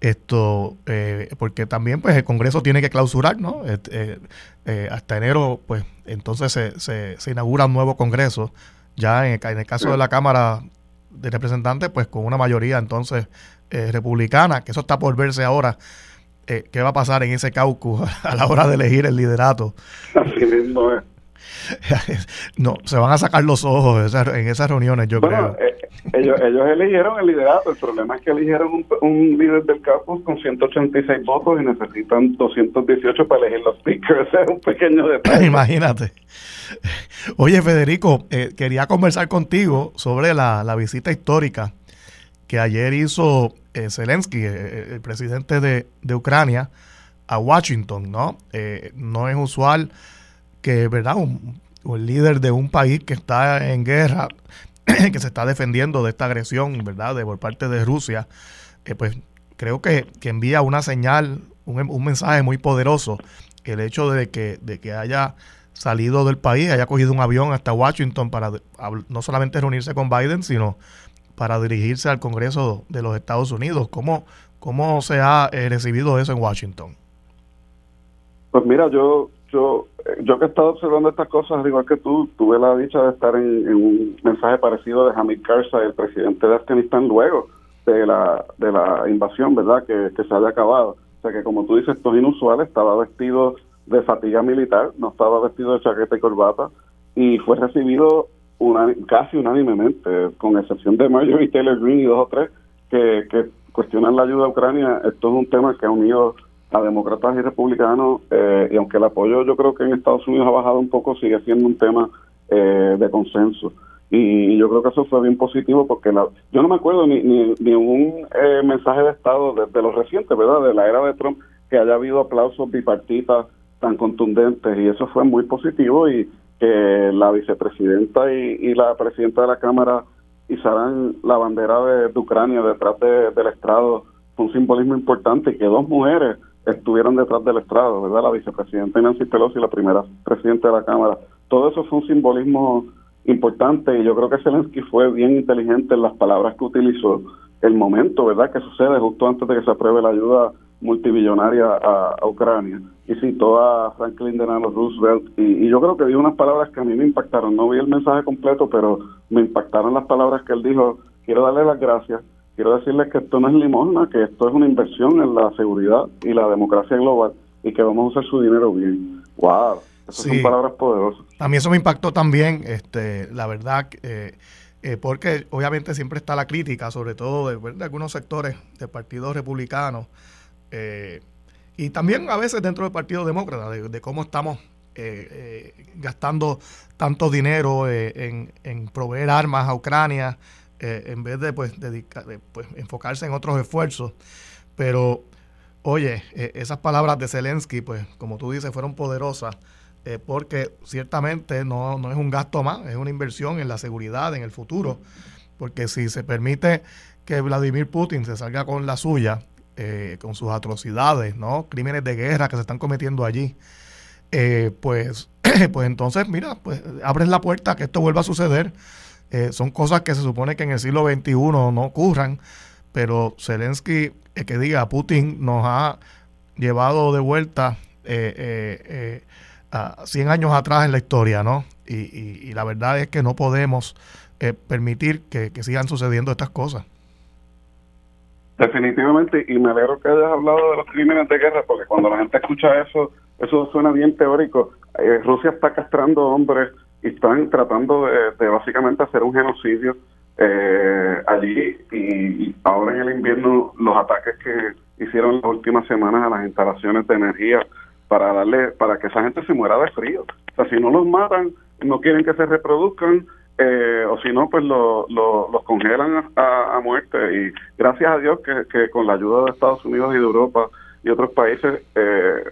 S2: esto eh, porque también pues el Congreso tiene que clausurar no eh, eh, hasta enero pues entonces se, se, inaugura un nuevo Congreso ya en el, caso de la Cámara de Representantes pues con una mayoría entonces republicana que eso está por verse ahora qué va a pasar en ese caucus a la hora de elegir el liderato
S3: así mismo es.
S2: No, se van a sacar los ojos en esas reuniones, yo creo.
S3: Eh, ellos, ellos eligieron el liderato. El problema es que eligieron un, líder del campus con 186 votos y necesitan 218 para elegir los speakers. es un pequeño detalle.
S2: Imagínate. Oye, Federico, eh, quería conversar contigo sobre la, visita histórica que ayer hizo eh, Zelensky, el presidente de, de, Ucrania, a Washington, ¿no? no es usual que, ¿verdad? Un, líder de un país que está en guerra, que se está defendiendo de esta agresión, ¿verdad? De por parte de Rusia, eh, pues creo que, envía una señal, un, mensaje muy poderoso, el hecho de que, de que haya salido del país, haya cogido un avión hasta Washington para no solamente reunirse con Biden, sino para dirigirse al Congreso de los Estados Unidos. ¿Cómo, cómo se ha eh, recibido eso en Washington?
S3: Pues mira, yo yo, yo que he estado observando estas cosas, igual que tú, tuve la dicha de estar en, un mensaje parecido de Hamid Karzai, el presidente de Afganistán, luego de la, de la invasión, ¿verdad?, que, se haya acabado. O sea que, como tú dices, esto es inusual, estaba vestido de fatiga militar, no estaba vestido de chaqueta y corbata, y fue recibido una, casi unánimemente, con excepción de Marjorie Taylor Greene y dos o tres que, que cuestionan la ayuda a Ucrania. Esto es un tema que ha unido a demócratas y republicanos, eh, y aunque el apoyo yo creo que en Estados Unidos ha bajado un poco, sigue siendo un tema eh, de consenso. Y yo creo que eso fue bien positivo porque la, yo no me acuerdo ni, ni, un eh, mensaje de Estado de, los recientes, ¿verdad? De la era de Trump, que haya habido aplausos bipartitas tan contundentes y eso fue muy positivo y que la vicepresidenta y, la presidenta de la Cámara izaran la bandera de, Ucrania detrás del estrado fue un simbolismo importante y que dos mujeres estuvieron detrás del estrado, ¿verdad? La vicepresidenta Nancy Pelosi la primera presidenta de la Cámara. Todo eso fue un simbolismo importante y yo creo que Zelensky fue bien inteligente en las palabras que utilizó. El momento, ¿verdad?, que sucede justo antes de que se apruebe la ayuda multibillonaria a, Ucrania. Y citó a Franklin Delano Roosevelt y, y, yo creo que dio unas palabras que a mí me impactaron. No vi el mensaje completo, pero me impactaron las palabras que él dijo. Quiero darle las gracias quiero decirles que esto no es limosna, que esto es una inversión en la seguridad y la democracia global y que vamos a usar su dinero bien. ¡Wow! Esas son palabras poderosas.
S2: A mí eso me impactó también, este, la verdad, eh, eh, porque obviamente siempre está la crítica, sobre todo de, algunos sectores del Partido Republicano eh, y también a veces dentro del Partido Demócrata, de, cómo estamos gastando tanto dinero en, en, proveer armas a Ucrania en vez de pues, dedicar, pues, enfocarse en otros esfuerzos. Pero, oye, esas palabras de Zelensky, pues como tú dices, fueron poderosas eh, porque ciertamente no, no, es un gasto más, es una inversión en la seguridad, en el futuro, porque si se permite que Vladimir Putin se salga con la suya, eh, con sus atrocidades, ¿no? crímenes de guerra que se están cometiendo allí, eh, pues, pues entonces, mira, pues abres la puerta a que esto vuelva a suceder. Son cosas que se supone que en el siglo XXI no ocurran, pero Zelensky, que diga, Putin nos ha llevado de vuelta eh, 100 años atrás en la historia, ¿no? Y, la verdad es que no podemos eh, permitir que, sigan sucediendo estas cosas.
S3: Definitivamente, y me alegro que hayas hablado de los crímenes de guerra, porque cuando la gente escucha eso, eso suena bien teórico. Eh, Rusia está castrando hombres y están tratando de, básicamente hacer un genocidio eh, allí y, ahora en el invierno los ataques que hicieron las últimas semanas a las instalaciones de energía para darle para que esa gente se muera de frío. O sea, si no los matan, no quieren que se reproduzcan, eh, o si no, pues lo, los congelan a, muerte. Y gracias a Dios que, con la ayuda de Estados Unidos y de Europa y otros países, eh,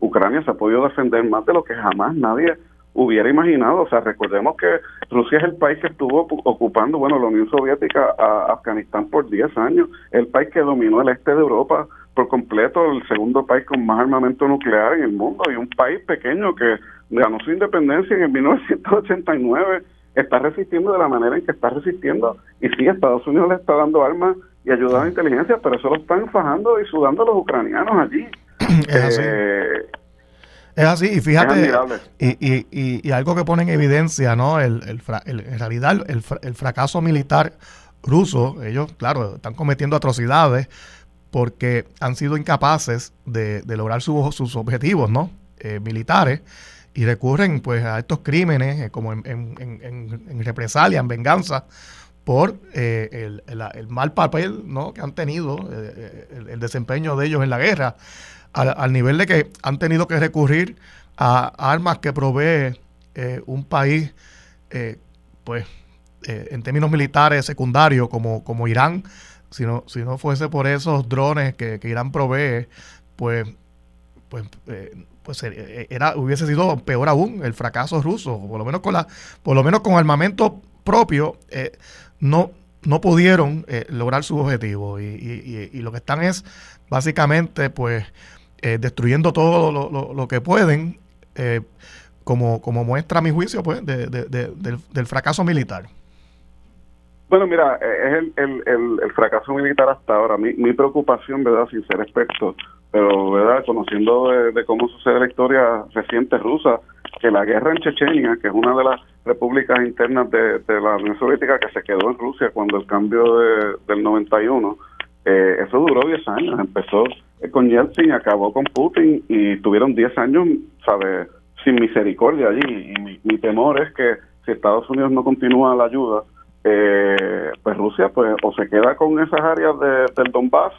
S3: Ucrania se ha podido defender más de lo que jamás nadie hubiera imaginado. O sea, recordemos que Rusia es el país que estuvo ocupando, bueno, la Unión Soviética a Afganistán por 10 años, el país que dominó el este de Europa por completo el segundo país con más armamento nuclear en el mundo y un país pequeño que ganó su independencia en el 1989 está resistiendo de la manera en que está resistiendo y sí, Estados Unidos le está dando armas y ayuda a la inteligencia, pero eso lo están fajando y sudando los ucranianos allí.
S2: Eh, es así, y fíjate, y, y, y, algo que pone en evidencia, ¿no? El, el, en realidad, el, el fracaso militar ruso, ellos, claro, están cometiendo atrocidades, porque han sido incapaces de, lograr sus objetivos ¿no? Eh, militares y recurren pues a estos crímenes eh, como en, represalia, en venganza por eh, el, mal papel ¿no? que han tenido, el, desempeño de ellos en la guerra, al, nivel de que han tenido que recurrir a armas que provee un país, pues en términos militares secundarios como, como Irán, si no, si no fuese por esos drones que, Irán provee, pues, pues, eh, pues eh, era, hubiese sido peor aún el fracaso ruso, por lo menos con la, por lo menos con armamento propio, eh, no, no pudieron lograr su objetivo. Y, y, lo que están es básicamente pues destruyendo todo lo, lo, que pueden como, como muestra mi juicio pues del, del fracaso militar.
S3: Bueno, mira, es el, el, el, fracaso militar hasta ahora. Mi, mi preocupación, ¿verdad? Sin ser experto, pero, ¿verdad? Conociendo de, cómo sucede la historia reciente rusa, que la guerra en Chechenia, que es una de las repúblicas internas de, la Unión Soviética que se quedó en Rusia cuando el cambio de, del 91, eh, eso duró 10 años. Empezó con Yeltsin, acabó con Putin y tuvieron 10 años, ¿sabes? Sin misericordia allí. Y mi, temor es que si Estados Unidos no continúa la ayuda, eh, pues Rusia pues o se queda con esas áreas de, del Donbass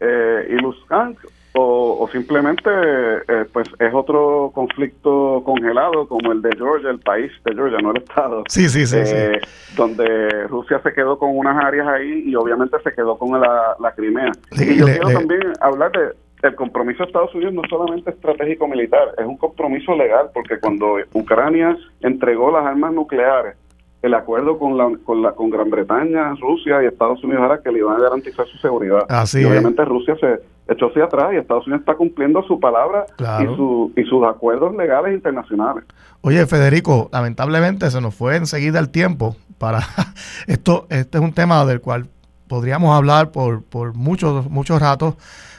S3: eh, y Lugansk o, simplemente eh, pues es otro conflicto congelado como el de Georgia, el país de Georgia, no el estado.
S2: Sí, sí, sí, eh,
S3: Donde Rusia se quedó con unas áreas ahí y obviamente se quedó con la, la Crimea. y yo quiero también hablar de el compromiso de Estados Unidos no solamente estratégico militar, es un compromiso legal porque cuando Ucrania entregó las armas nucleares el acuerdo con la, con la con Gran Bretaña, Rusia y Estados Unidos era que le iban a garantizar su seguridad. y obviamente Rusia se echó hacia atrás y Estados Unidos está cumpliendo su palabra y, su, y sus acuerdos legales internacionales.
S2: Oye, Federico, lamentablemente se nos fue enseguida el tiempo para esto. Este es un tema del cual podríamos hablar por, por muchos muchos ratos,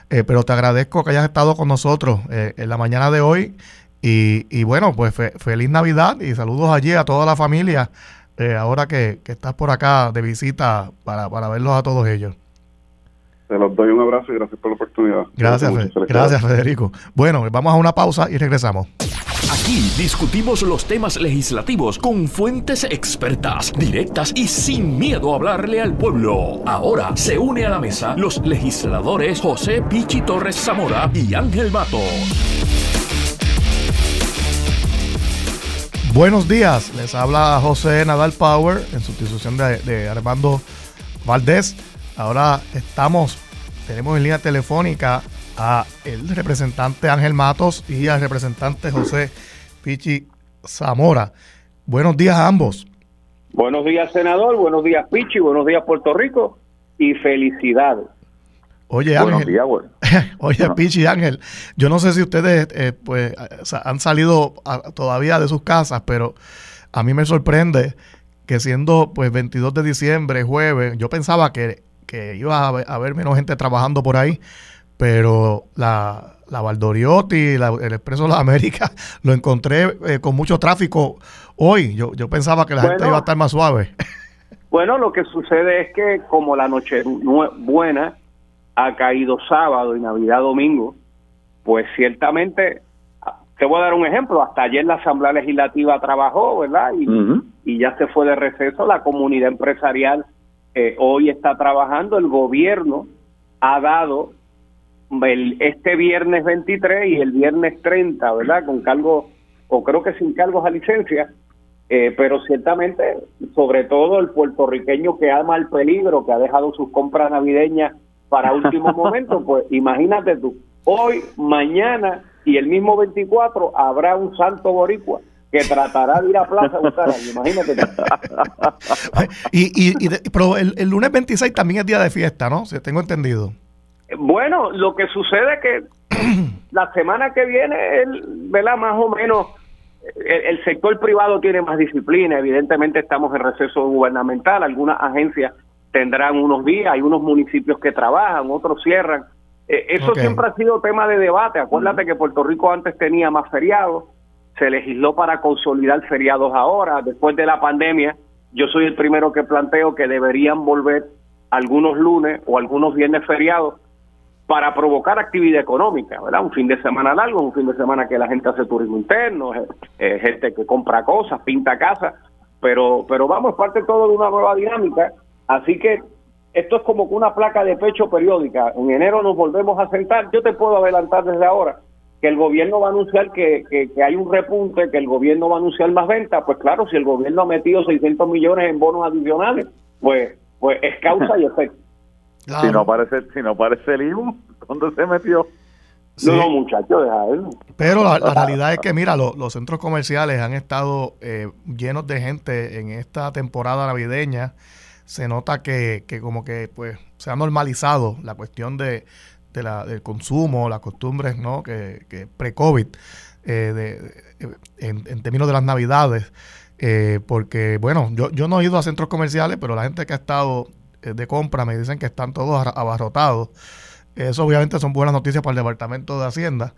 S2: eh, pero te agradezco que hayas estado con nosotros eh, en la mañana de hoy. Y, y bueno, pues feliz Navidad y saludos allí a toda la familia eh, ahora que, estás por acá de visita para, verlos a todos ellos.
S3: Se los doy un abrazo y gracias por la oportunidad.
S2: Gracias, gracias Federico. Bueno, vamos a una pausa y regresamos.
S1: Aquí discutimos los temas legislativos con fuentes expertas, directas y sin miedo a hablarle al pueblo. Ahora se une a la mesa los legisladores José Pichi Torres Zamora y Ángel Mato.
S2: Buenos días, les habla José Nadal Power en sustitución de, de Armando Valdés. Ahora estamos, tenemos en línea telefónica a el representante Ángel Matos y al representante José Pichi Zamora. Buenos días a ambos.
S4: Buenos días, senador. Buenos días, Pichi. Buenos días, Puerto Rico. Y felicidades.
S2: Oye, Ángel. Oye, Pichi Ángel. Yo no sé si ustedes eh, pues, han salido todavía de sus casas, pero a mí me sorprende que siendo pues 22 de diciembre, jueves, yo pensaba que, que iba a haber menos gente trabajando por ahí, pero la, la Valdoriotti, el Expreso de las Américas, lo encontré eh, con mucho tráfico hoy. Yo, yo pensaba que la gente iba a estar más suave.
S4: Bueno, lo que sucede es que como la noche buena ha caído sábado y Navidad domingo, pues ciertamente, te voy a dar un ejemplo, hasta ayer la Asamblea Legislativa trabajó, ¿verdad? Y, y ya se fue de receso, la comunidad empresarial eh, hoy está trabajando, el gobierno ha dado este viernes 23 y el viernes 30, ¿verdad? Con cargos, o creo que sin cargos a licencia, eh, pero ciertamente, sobre todo el puertorriqueño que ama el peligro, que ha dejado sus compras navideñas para último momento, pues imagínate tú, hoy, mañana y el mismo 24 habrá un santo boricua que tratará de ir a plaza a buscar a imagínate.
S2: y, y, pero el, el, lunes 26 también es día de fiesta, ¿no? Si tengo entendido.
S4: Bueno, lo que sucede es que la semana que viene, el, ¿verdad? Más o menos, el, sector privado tiene más disciplina. Evidentemente estamos en receso gubernamental. Algunas agencias tendrán unos días, hay unos municipios que trabajan, otros cierran. Eh, eso siempre ha sido tema de debate. Acuérdate que Puerto Rico antes tenía más feriados, se legisló para consolidar feriados ahora. Después de la pandemia, yo soy el primero que planteo que deberían volver algunos lunes o algunos viernes feriados para provocar actividad económica, ¿verdad? Un fin de semana largo, un fin de semana que la gente hace turismo interno, eh, eh, gente que compra cosas, pinta casas, pero, pero vamos, parte todo de una nueva dinámica, así que esto es como una placa de pecho periódica, en enero nos volvemos a sentar, yo te puedo adelantar desde ahora que el gobierno va a anunciar que, que, hay un repunte, que el gobierno va a anunciar más ventas, pues claro, si el gobierno ha metido 600 millones en bonos adicionales, pues, pues es causa y efecto.
S5: Si no aparece, si no aparece el IVU, ¿dónde se metió?
S4: No, muchachos, deja
S2: Pero la, realidad es que, mira, los centros comerciales han estado eh, llenos de gente en esta temporada navideña. Se nota que, que como que pues se ha normalizado la cuestión de, de la, del consumo, las costumbres, ¿no? Que, que pre-COVID, eh, de, en, en, términos de las navidades. Eh, porque, bueno, yo, yo no he ido a centros comerciales, pero la gente que ha estado eh, de compra me dicen que están todos abarrotados. Eso obviamente son buenas noticias para el Departamento de Hacienda.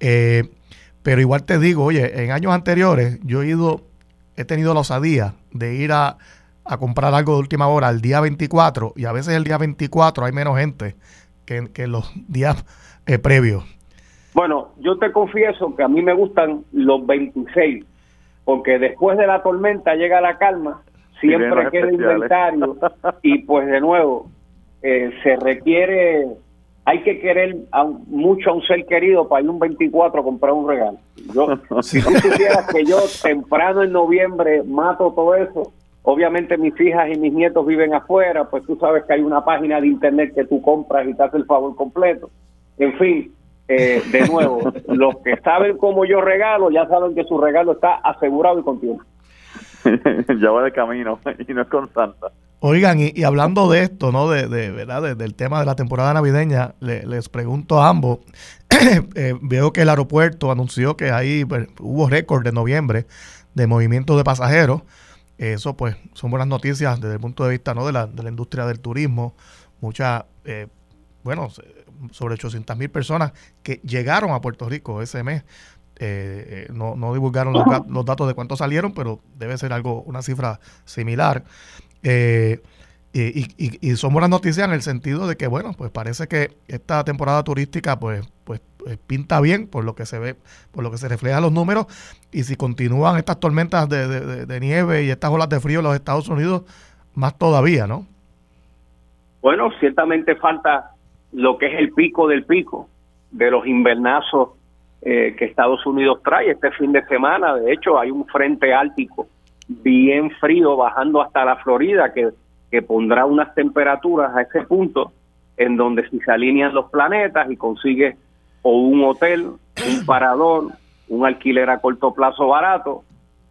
S2: Eh, pero igual te digo, oye, en años anteriores yo he ido, he tenido la osadía de ir a, comprar algo de última hora el día 24 y a veces el día 24 hay menos gente que, que los días eh, previos.
S4: Bueno, yo te confieso que a mí me gustan los 26 porque después de la tormenta llega la calma siempre queda inventario y pues de nuevo eh, se requiere hay que querer mucho a un ser querido para ir un 24 a comprar un regalo. Yo, si tú supieras que yo temprano en noviembre mato todo eso, obviamente mis hijas y mis nietos viven afuera, pues tú sabes que hay una página de internet que tú compras y te hace el favor completo. En fin, eh, de nuevo, los que saben cómo yo regalo ya saben que su regalo está asegurado y contigo.
S5: ya va de camino y no es con Santa.
S2: Oigan, y, hablando de esto, ¿no? De, ¿verdad? del tema de la temporada navideña, les pregunto a ambos. Eh, veo que el aeropuerto anunció que ahí pues, hubo récord de noviembre de movimiento de pasajeros. Eso, pues, son buenas noticias desde el punto de vista ¿no? de, la, de la industria del turismo. Muchas, eh, bueno, sobre 800 mil personas que llegaron a Puerto Rico ese mes eh, eh, no, no, divulgaron los, datos de cuántos salieron, pero debe ser algo, una cifra similar. Eh, Y, son buenas noticias en el sentido de que, bueno, pues parece que esta temporada turística, pues, pues pinta bien por lo que se ve, por lo que se refleja los números. Y si continúan estas tormentas de, nieve y estas olas de frío en los Estados Unidos, más todavía, ¿no?
S4: Bueno, ciertamente falta lo que es el pico del pico de los invernazos eh, que Estados Unidos trae este fin de semana. De hecho, hay un frente áltico bien frío bajando hasta la Florida que que pondrá unas temperaturas a ese punto en donde si se alinean los planetas y consigue o un hotel, un parador, un alquiler a corto plazo barato,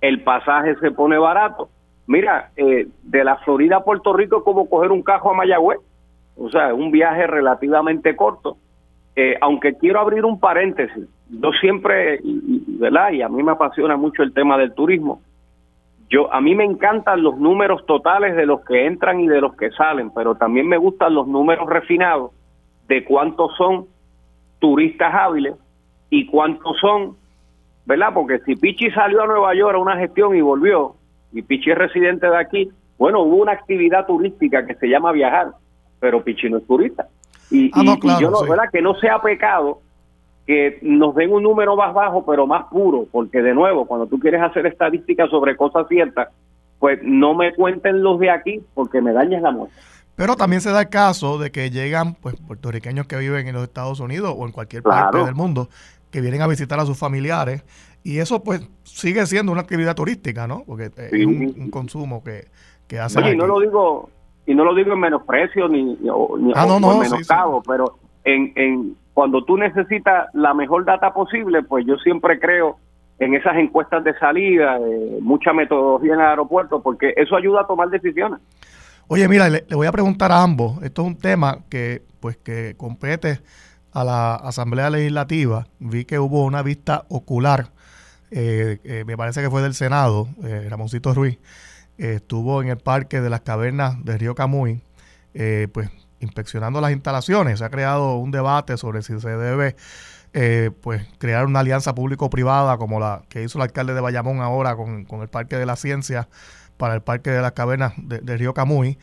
S4: el pasaje se pone barato. Mira, eh, de la Florida a Puerto Rico es como coger un cajo a Mayagüez, o sea, un viaje relativamente corto. Eh, aunque quiero abrir un paréntesis, yo siempre, ¿verdad? Y a mí me apasiona mucho el tema del turismo yo a mí me encantan los números totales de los que entran y de los que salen, pero también me gustan los números refinados de cuántos son turistas hábiles y cuántos son, ¿verdad? Porque si Pichi salió a Nueva York a una gestión y volvió, y Pichi es residente de aquí, bueno, hubo una actividad turística que se llama viajar, pero Pichi no es turista. Y, ah, yo no, ¿verdad? Que no sea pecado que nos den un número más bajo pero más puro, porque de nuevo, cuando tú quieres hacer estadísticas sobre cosas ciertas, pues no me cuenten los de aquí porque me dañas la muerte.
S2: Pero también se da el caso de que llegan pues puertorriqueños que viven en los Estados Unidos o en cualquier parte del mundo que vienen a visitar a sus familiares y eso pues sigue siendo una actividad turística, ¿no? Porque es un, consumo que, que hacen
S4: Oye, y no lo digo y no lo digo en menosprecio ni, ni, ah, no, no, menoscabo, pero en, en cuando tú necesitas la mejor data posible, pues yo siempre creo en esas encuestas de salida, mucha metodología en el aeropuerto, porque eso ayuda a tomar decisiones.
S2: Oye, mira, le, voy a preguntar a ambos. Esto es un tema que, pues, que compete a la Asamblea Legislativa. Vi que hubo una vista ocular, eh, eh, me parece que fue del Senado, eh, Ramoncito Ruiz, estuvo en el Parque de las Cavernas de Río Camuy, pues inspeccionando las instalaciones. Se ha creado un debate sobre si se debe pues crear una alianza público-privada como la que hizo el alcalde de Bayamón ahora con, el Parque de la Ciencia para el Parque de las Cavernas de, Río Camuy.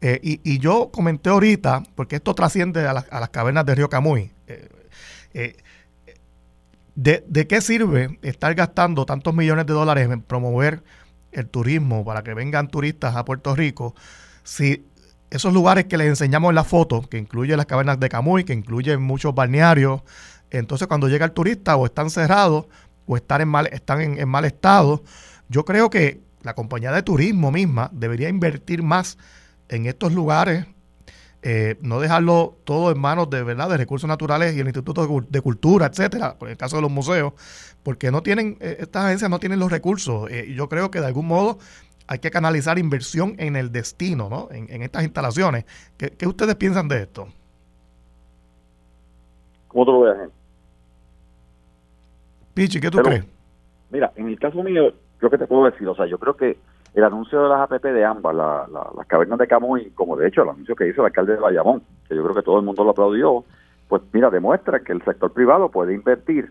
S2: Eh, y, yo comenté ahorita, porque esto trasciende a, las cavernas de Río Camuy, eh, de, ¿de qué sirve estar gastando tantos millones de dólares en promover el turismo para que vengan turistas a Puerto Rico si esos lugares que les enseñamos en la foto, que incluye las cavernas de Camuy, que incluyen muchos balnearios, entonces cuando llega el turista o están cerrados o están en mal, están en, mal estado, yo creo que la compañía de turismo misma debería invertir más en estos lugares, eh, no dejarlo todo en manos de verdad de recursos naturales y el Instituto de, Cultura, etcétera, por el caso de los museos, porque no tienen, eh, estas agencias no tienen los recursos. Eh, yo creo que de algún modo hay que canalizar inversión en el destino, ¿no? En, estas instalaciones. ¿Qué, ustedes piensan de esto?
S5: ¿Cómo tú lo ves,
S2: Pichi, ¿qué tú crees?
S5: Mira, en el caso mío, yo que te puedo decir, o sea, yo creo que el anuncio de las APP de ambas, las cavernas de Camuy, como de hecho el anuncio que hizo el alcalde de Bayamón, que yo creo que todo el mundo lo aplaudió, pues mira, demuestra que el sector privado puede invertir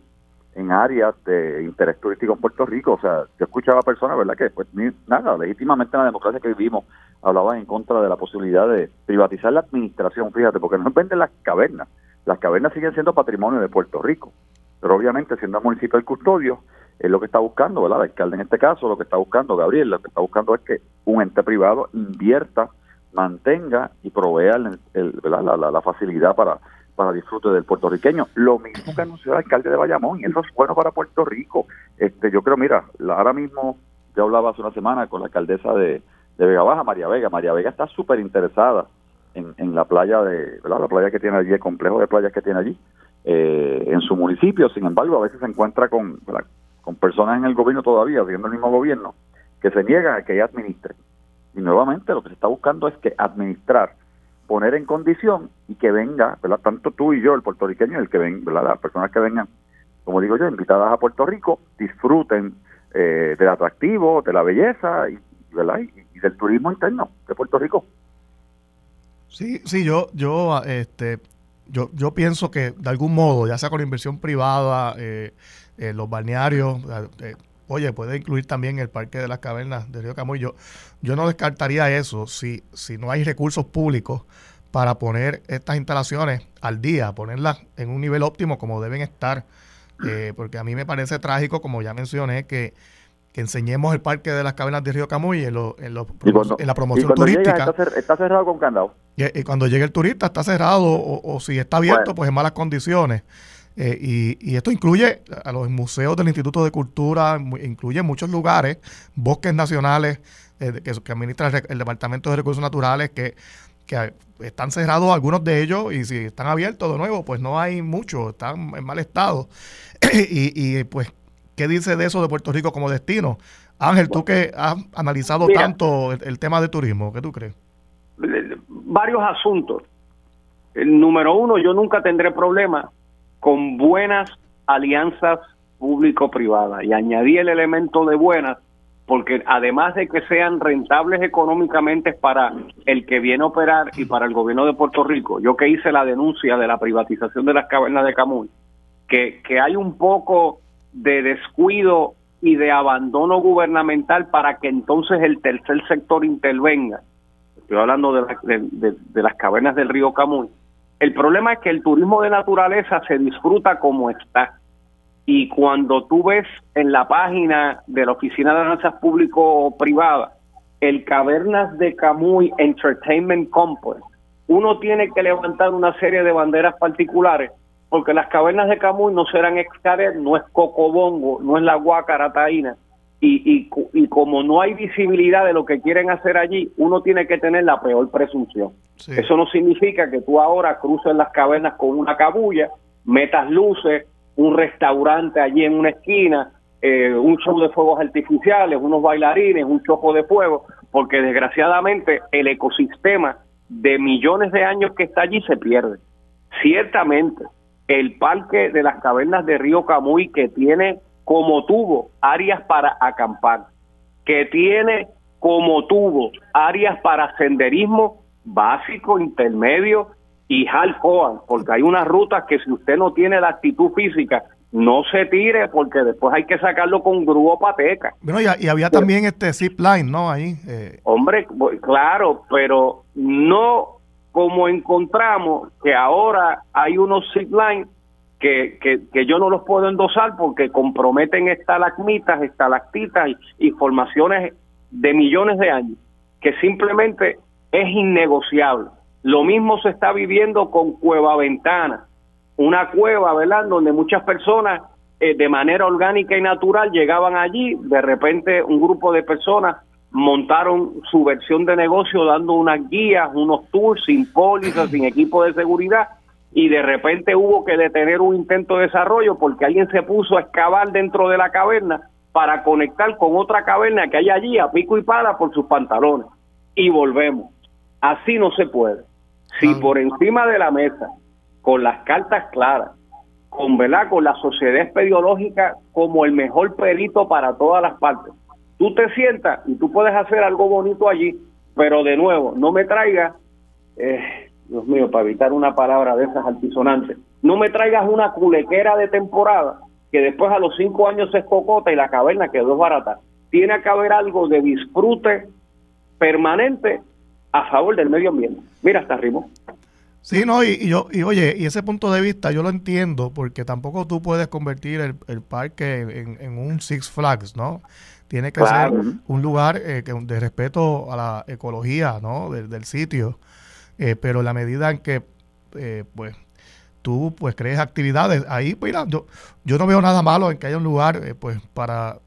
S5: en áreas de interés turístico en Puerto Rico. O sea, yo escuchaba personas, ¿verdad?, que pues nada, legítimamente en la democracia que vivimos hablaban en contra de la posibilidad de privatizar la administración, fíjate, porque no venden las cavernas. Las cavernas siguen siendo patrimonio de Puerto Rico. Pero obviamente, siendo el municipio el custodio, es lo que está buscando, ¿verdad? El alcalde en este caso, lo que está buscando, Gabriel, lo que está buscando es que un ente privado invierta, mantenga y provea el, la, la facilidad para para disfrute del puertorriqueño. Lo mismo que anunció el alcalde de Bayamón, y eso es bueno para Puerto Rico. Este, yo creo, mira, ahora mismo, yo hablaba hace una semana con la alcaldesa de, Vega Baja, María Vega. María Vega está súper interesada en, en, la playa de, ¿verdad? La playa que tiene allí, el complejo de playas que tiene allí, eh, en su municipio. Sin embargo, a veces se encuentra con, con personas en el gobierno todavía, siendo el mismo gobierno, que se niegan a que ella administre. Y nuevamente lo que se está buscando es que administrar poner en condición y que venga, ¿verdad? Tanto tú y yo, el puertorriqueño, el que ven. Las personas que vengan, como digo yo, invitadas a Puerto Rico, disfruten eh, del atractivo, de la belleza y, ¿verdad? Y, del turismo interno de Puerto Rico.
S2: Sí, sí, yo, yo, este, yo, yo pienso que de algún modo, ya sea con inversión privada, eh, los balnearios, eh, oye, puede incluir también el Parque de las Cavernas de Río Camuy. Yo, no descartaría eso si, si no hay recursos públicos para poner estas instalaciones al día, ponerlas en un nivel óptimo como deben estar. Eh, porque a mí me parece trágico, como ya mencioné, que, enseñemos el Parque de las Cavernas de Río Camuy en, en, la promoción turística.
S5: está, cerrado con candado.
S2: Y, cuando llegue el turista está cerrado o, si está abierto, pues en malas condiciones. Eh, y, esto incluye a los museos del Instituto de Cultura, incluye muchos lugares, bosques nacionales eh, que, administra el, Departamento de Recursos Naturales, que, están cerrados algunos de ellos y si están abiertos de nuevo, pues no hay mucho, están en mal estado. y, pues, ¿qué dice de eso de Puerto Rico como destino? Ángel, tú que has analizado tanto el, tema de turismo, ¿qué tú crees?
S4: Varios asuntos. El número uno, yo nunca tendré problema con buenas alianzas público-privadas. Y añadí el elemento de buenas porque además de que sean rentables económicamente para el que viene a operar y para el gobierno de Puerto Rico, yo que hice la denuncia de la privatización de las cavernas de Camuy, que, que hay un poco de descuido y de abandono gubernamental para que entonces el tercer sector intervenga. Estoy hablando de, de las cavernas del río Camuy el problema es que el turismo de naturaleza se disfruta como está. Y cuando tú ves en la página de la Oficina de Alianzas Público-Privada el Cavernas de Camuy Entertainment Complex, uno tiene que levantar una serie de banderas particulares porque las cavernas de Camuy no serán Excaret, no es Cocobongo, no es la Guacarataína, y, y, como no hay visibilidad de lo que quieren hacer allí, uno tiene que tener la peor presunción. Eso no significa que tú ahora cruces las cavernas con una cabulla, metas luces, un restaurante allí en una esquina, eh, un show de fuegos artificiales, unos bailarines, un choco de fuego, porque desgraciadamente el ecosistema de millones de años que está allí se pierde. Ciertamente, el parque de las cavernas de Río Camuy que tiene como tuvo áreas para acampar, que tiene como tuvo áreas para senderismo básico, intermedio y hardcore, porque hay unas rutas que si usted no tiene la actitud física, no se tire porque después hay que sacarlo con grúo pateca.
S2: Bueno, y, había también este zip line, ¿no? Ahí.
S4: Eh. Hombre, claro, pero no como encontramos que ahora hay unos zip lines que, que, yo no los puedo endosar porque comprometen estalagmitas, estalactitas y, y formaciones de millones de años, que simplemente es innegociable. Lo mismo se está viviendo con Cueva Ventana, una cueva, ¿verdad?, donde muchas personas eh, de manera orgánica y natural llegaban allí, de repente un grupo de personas montaron su versión de negocio dando unas guías, unos tours sin pólizas, sin equipo de seguridad y de repente hubo que detener un intento de desarrollo porque alguien se puso a excavar dentro de la caverna para conectar con otra caverna que hay allí a pico y pala por sus pantalones. Y volvemos. Así no se puede. Si por encima de la mesa, con las cartas claras, con, ¿verdad? con la sociedad espeleológica como el mejor perito para todas las partes, tú te sientas y tú puedes hacer algo bonito allí, pero de nuevo, no me traigas... Eh, Dios mío, para evitar una palabra de esas altisonantes, no me traigas una culequera de temporada que después a los cinco años se escocota y la caverna quedó barata. Tiene que haber algo de disfrute permanente a favor del medio ambiente. Mira, hasta arrimo.
S2: Sí, no, y, yo, y oye, y ese punto de vista yo lo entiendo, porque tampoco tú puedes convertir el, parque en, un Six Flags, ¿no? Tiene que ser un lugar eh, que, de respeto a la ecología, ¿no? del sitio. Eh, pero la medida en que eh, pues tú pues crees actividades ahí pues yo, yo no veo nada malo en que haya un lugar eh, pues para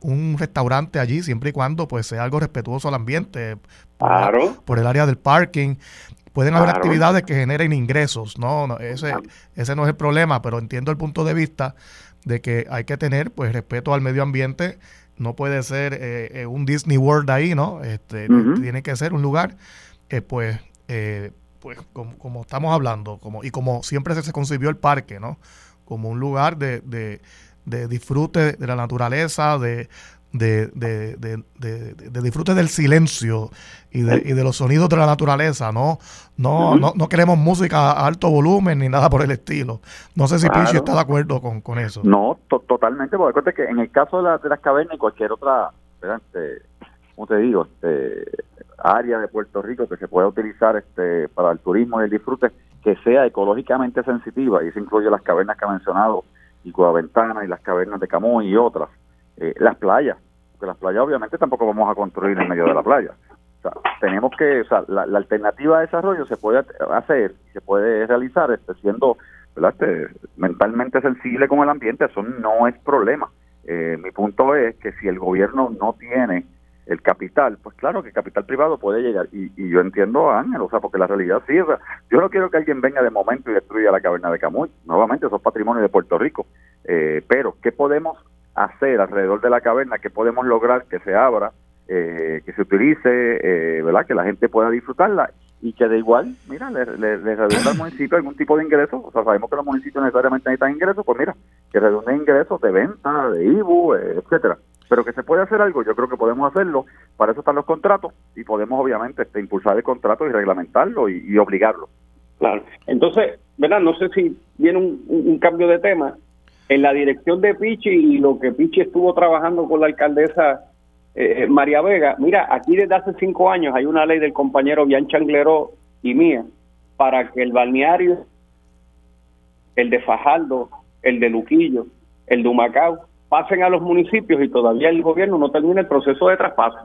S2: un restaurante allí siempre y cuando pues sea algo respetuoso al ambiente por, el área del parking. Pueden haber actividades que generen ingresos no, ese ese no es el problema pero entiendo el punto de vista de que hay que tener pues respeto al medio ambiente. No puede ser un Disney World ahí no este tiene que ser un lugar pues eh, pues como, estamos hablando, como, y como siempre se, concibió el parque, ¿no? Como un lugar de, de, disfrute de la naturaleza, de, de, de, de, disfrute del silencio y de, y de los sonidos de la naturaleza, ¿no? No, no, no queremos música a alto volumen ni nada por el estilo. No sé si Pichi está de acuerdo con, con eso.
S5: No, totalmente, porque acuérdate que en el caso de, de las cavernas y cualquier otra, ¿cómo te digo? Este, área de Puerto Rico que se pueda utilizar este, para el turismo y el disfrute, que sea ecológicamente sensitiva, y eso incluye las cavernas que ha mencionado, y Ventana y las cavernas de Camuy y otras, eh, las playas, porque las playas obviamente tampoco vamos a construir en medio de la playa. O sea, tenemos que, o sea, la, alternativa de desarrollo se puede hacer, se puede realizar este, siendo este, mentalmente sensible con el ambiente, eso no es problema. Eh, mi punto es que si el gobierno no tiene el capital, pues claro que el capital privado puede llegar. Y, yo entiendo a Ángel, o sea, porque la realidad sí, yo no quiero que alguien venga de momento y destruya la caverna de Camuy. Nuevamente, eso es patrimonio de Puerto Rico. Eh, pero, ¿qué podemos hacer alrededor de la caverna? ¿Qué podemos lograr que se abra, eh, que se utilice, eh, ¿verdad? Que la gente pueda disfrutarla y que de igual, mira, le, le, al municipio algún tipo de ingreso. O sea, sabemos que los municipios necesariamente necesitan ingresos, pues mira, que redunde ingresos de venta, de IBU, etcétera pero que se puede hacer algo, yo creo que podemos hacerlo, para eso están los contratos y podemos obviamente este, impulsar el contrato y reglamentarlo y, obligarlo.
S4: Claro, entonces, ¿verdad? No sé si viene un, cambio de tema. En la dirección de Pichi y lo que Pichi estuvo trabajando con la alcaldesa eh, María Vega, mira, aquí desde hace cinco años hay una ley del compañero Bian Changleró y mía para que el balneario, el de Fajardo, el de Luquillo, el de Humacao, pasen a los municipios y todavía el gobierno no termina el proceso de traspaso.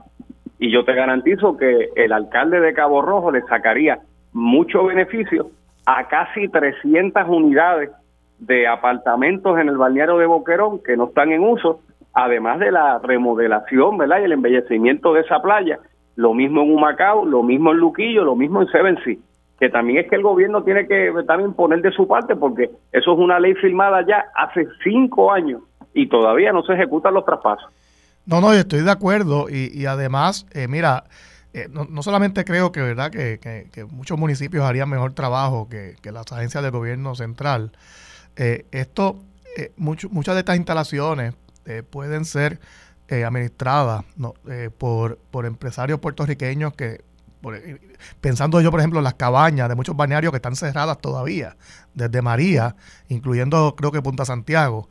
S4: Y yo te garantizo que el alcalde de Cabo Rojo le sacaría mucho beneficio a casi 300 unidades de apartamentos en el balneario de Boquerón que no están en uso, además de la remodelación, ¿verdad? Y el embellecimiento de esa playa. Lo mismo en Humacao, lo mismo en Luquillo, lo mismo en Seven Sea. Que también es que el gobierno tiene que también poner de su parte porque eso es una ley firmada ya hace cinco años y todavía no se ejecutan los traspasos.
S2: No, no, estoy de acuerdo y, además, eh, mira, eh, no, solamente creo que, ¿verdad? Que, muchos municipios harían mejor trabajo que, las agencias del gobierno central. Eh, esto, muchas de estas instalaciones pueden ser administradas por, por empresarios puertorriqueños que pensando yo, por ejemplo, en las cabañas de muchos balnearios que están cerradas todavía, desde María, incluyendo creo que Punta Santiago.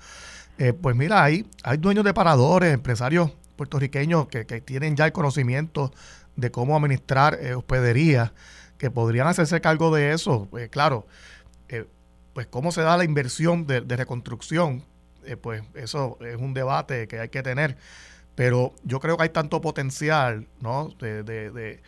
S2: Eh, pues mira, hay, hay dueños de paradores, empresarios puertorriqueños que, tienen ya el conocimiento de cómo administrar eh, hospederías, que podrían hacerse cargo de eso. Eh, claro, pues cómo se da la inversión de, reconstrucción, pues eso es un debate que hay que tener. Pero yo creo que hay tanto potencial, ¿no? de, de,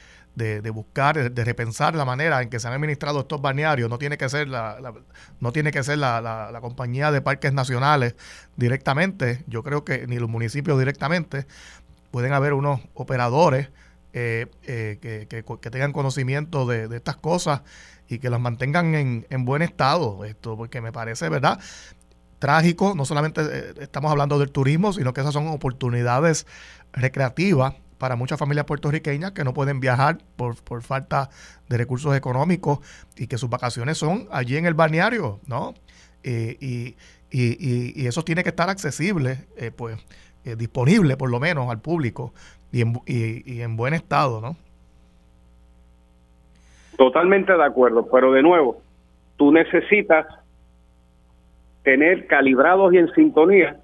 S2: buscar, de, repensar la manera en que se han administrado estos balnearios. No tiene que ser la, no tiene que ser la, la, compañía de parques nacionales directamente. Yo creo que ni los municipios directamente pueden haber unos operadores eh, eh, que, que, tengan conocimiento de, de, estas cosas y que las mantengan en, en buen estado. Esto, porque me parece, ¿verdad? Trágico, no solamente eh, estamos hablando del turismo, sino que esas son oportunidades recreativas para muchas familias puertorriqueñas que no pueden viajar por, por falta de recursos económicos y que sus vacaciones son allí en el balneario, ¿no? Eh, y, y, y, eso tiene que estar accesible, eh, pues eh, disponible por lo menos al público y en, y, en buen estado, ¿no?
S4: Totalmente de acuerdo, pero de nuevo, tú necesitas tener calibrados y en sintonía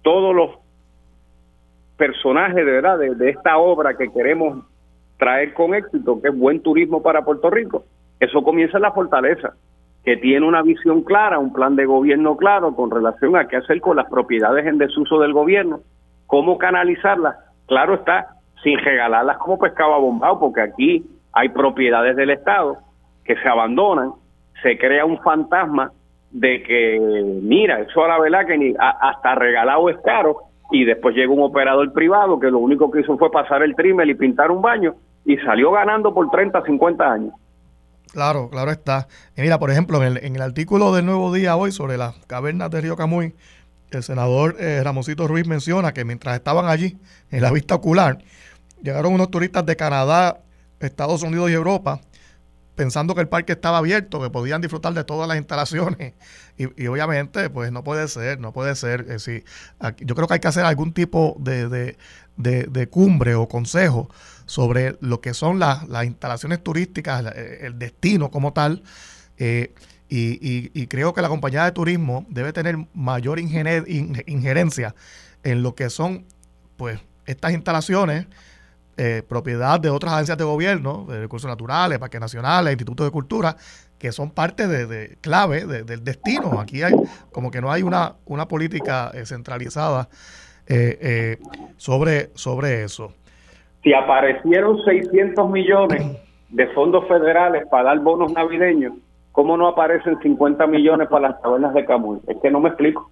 S4: todos los personaje de verdad de, esta obra que queremos traer con éxito, que es buen turismo para Puerto Rico, eso comienza en la fortaleza, que tiene una visión clara, un plan de gobierno claro con relación a qué hacer con las propiedades en desuso del gobierno, cómo canalizarlas, claro está, sin regalarlas como pescado bombado, porque aquí hay propiedades del Estado que se abandonan, se crea un fantasma de que, mira, eso a la verdad que ni, hasta regalado es caro, y después llegó un operador privado que lo único que hizo fue pasar el trimel y pintar un baño y salió ganando por 30, 50 años.
S2: Claro, claro está. Y mira, por ejemplo, en el, en el artículo del Nuevo Día hoy sobre las cavernas de Río Camuy, el senador eh, Ramosito Ruiz menciona que mientras estaban allí, en la vista ocular, llegaron unos turistas de Canadá, Estados Unidos y Europa pensando que el parque estaba abierto, que podían disfrutar de todas las instalaciones. Y, obviamente, pues no puede ser, no puede ser. Eh, yo creo que hay que hacer algún tipo de, de, cumbre o consejo sobre lo que son las, instalaciones turísticas, el destino como tal. Eh, y, creo que la compañía de turismo debe tener mayor injerencia en lo que son pues estas instalaciones eh, propiedad de otras agencias de gobierno, de recursos naturales, parques nacionales, institutos de cultura, que son parte de, clave del destino. Aquí hay como que no hay una, una política eh, centralizada eh, sobre, sobre eso.
S4: Si aparecieron 600 millones de fondos federales para dar bonos navideños, ¿cómo no aparecen 50 millones para las tabernas de Camuy? Es que no me explico.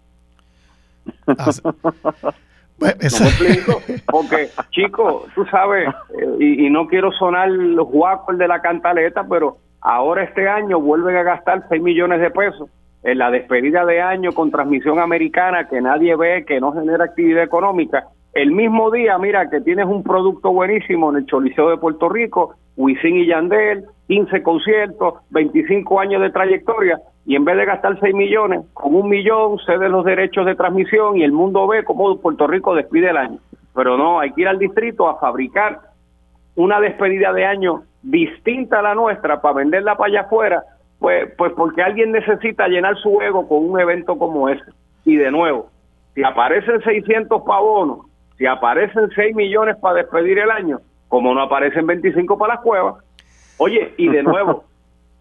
S4: Pues, no me explico, porque, chico, tú sabes, eh, y, no quiero sonar los guapos de la cantaleta, pero ahora este año vuelven a gastar 6 millones de pesos en la despedida de año con transmisión americana que nadie ve, que no genera actividad económica. El mismo día, mira, que tienes un producto buenísimo en el Choliseo de Puerto Rico, Wisin y Yandel, 15 conciertos, 25 años de trayectoria, y en vez de gastar 6 millones, con un millón cede los derechos de transmisión y el mundo ve cómo Puerto Rico despide el año. Pero no, hay que ir al distrito a fabricar una despedida de año distinta a la nuestra para venderla para allá afuera, pues, pues porque alguien necesita llenar su ego con un evento como ese. Y de nuevo, si aparecen 600 pavonos, si aparecen 6 millones para despedir el año, como no aparecen 25 para las cuevas, oye, y de nuevo,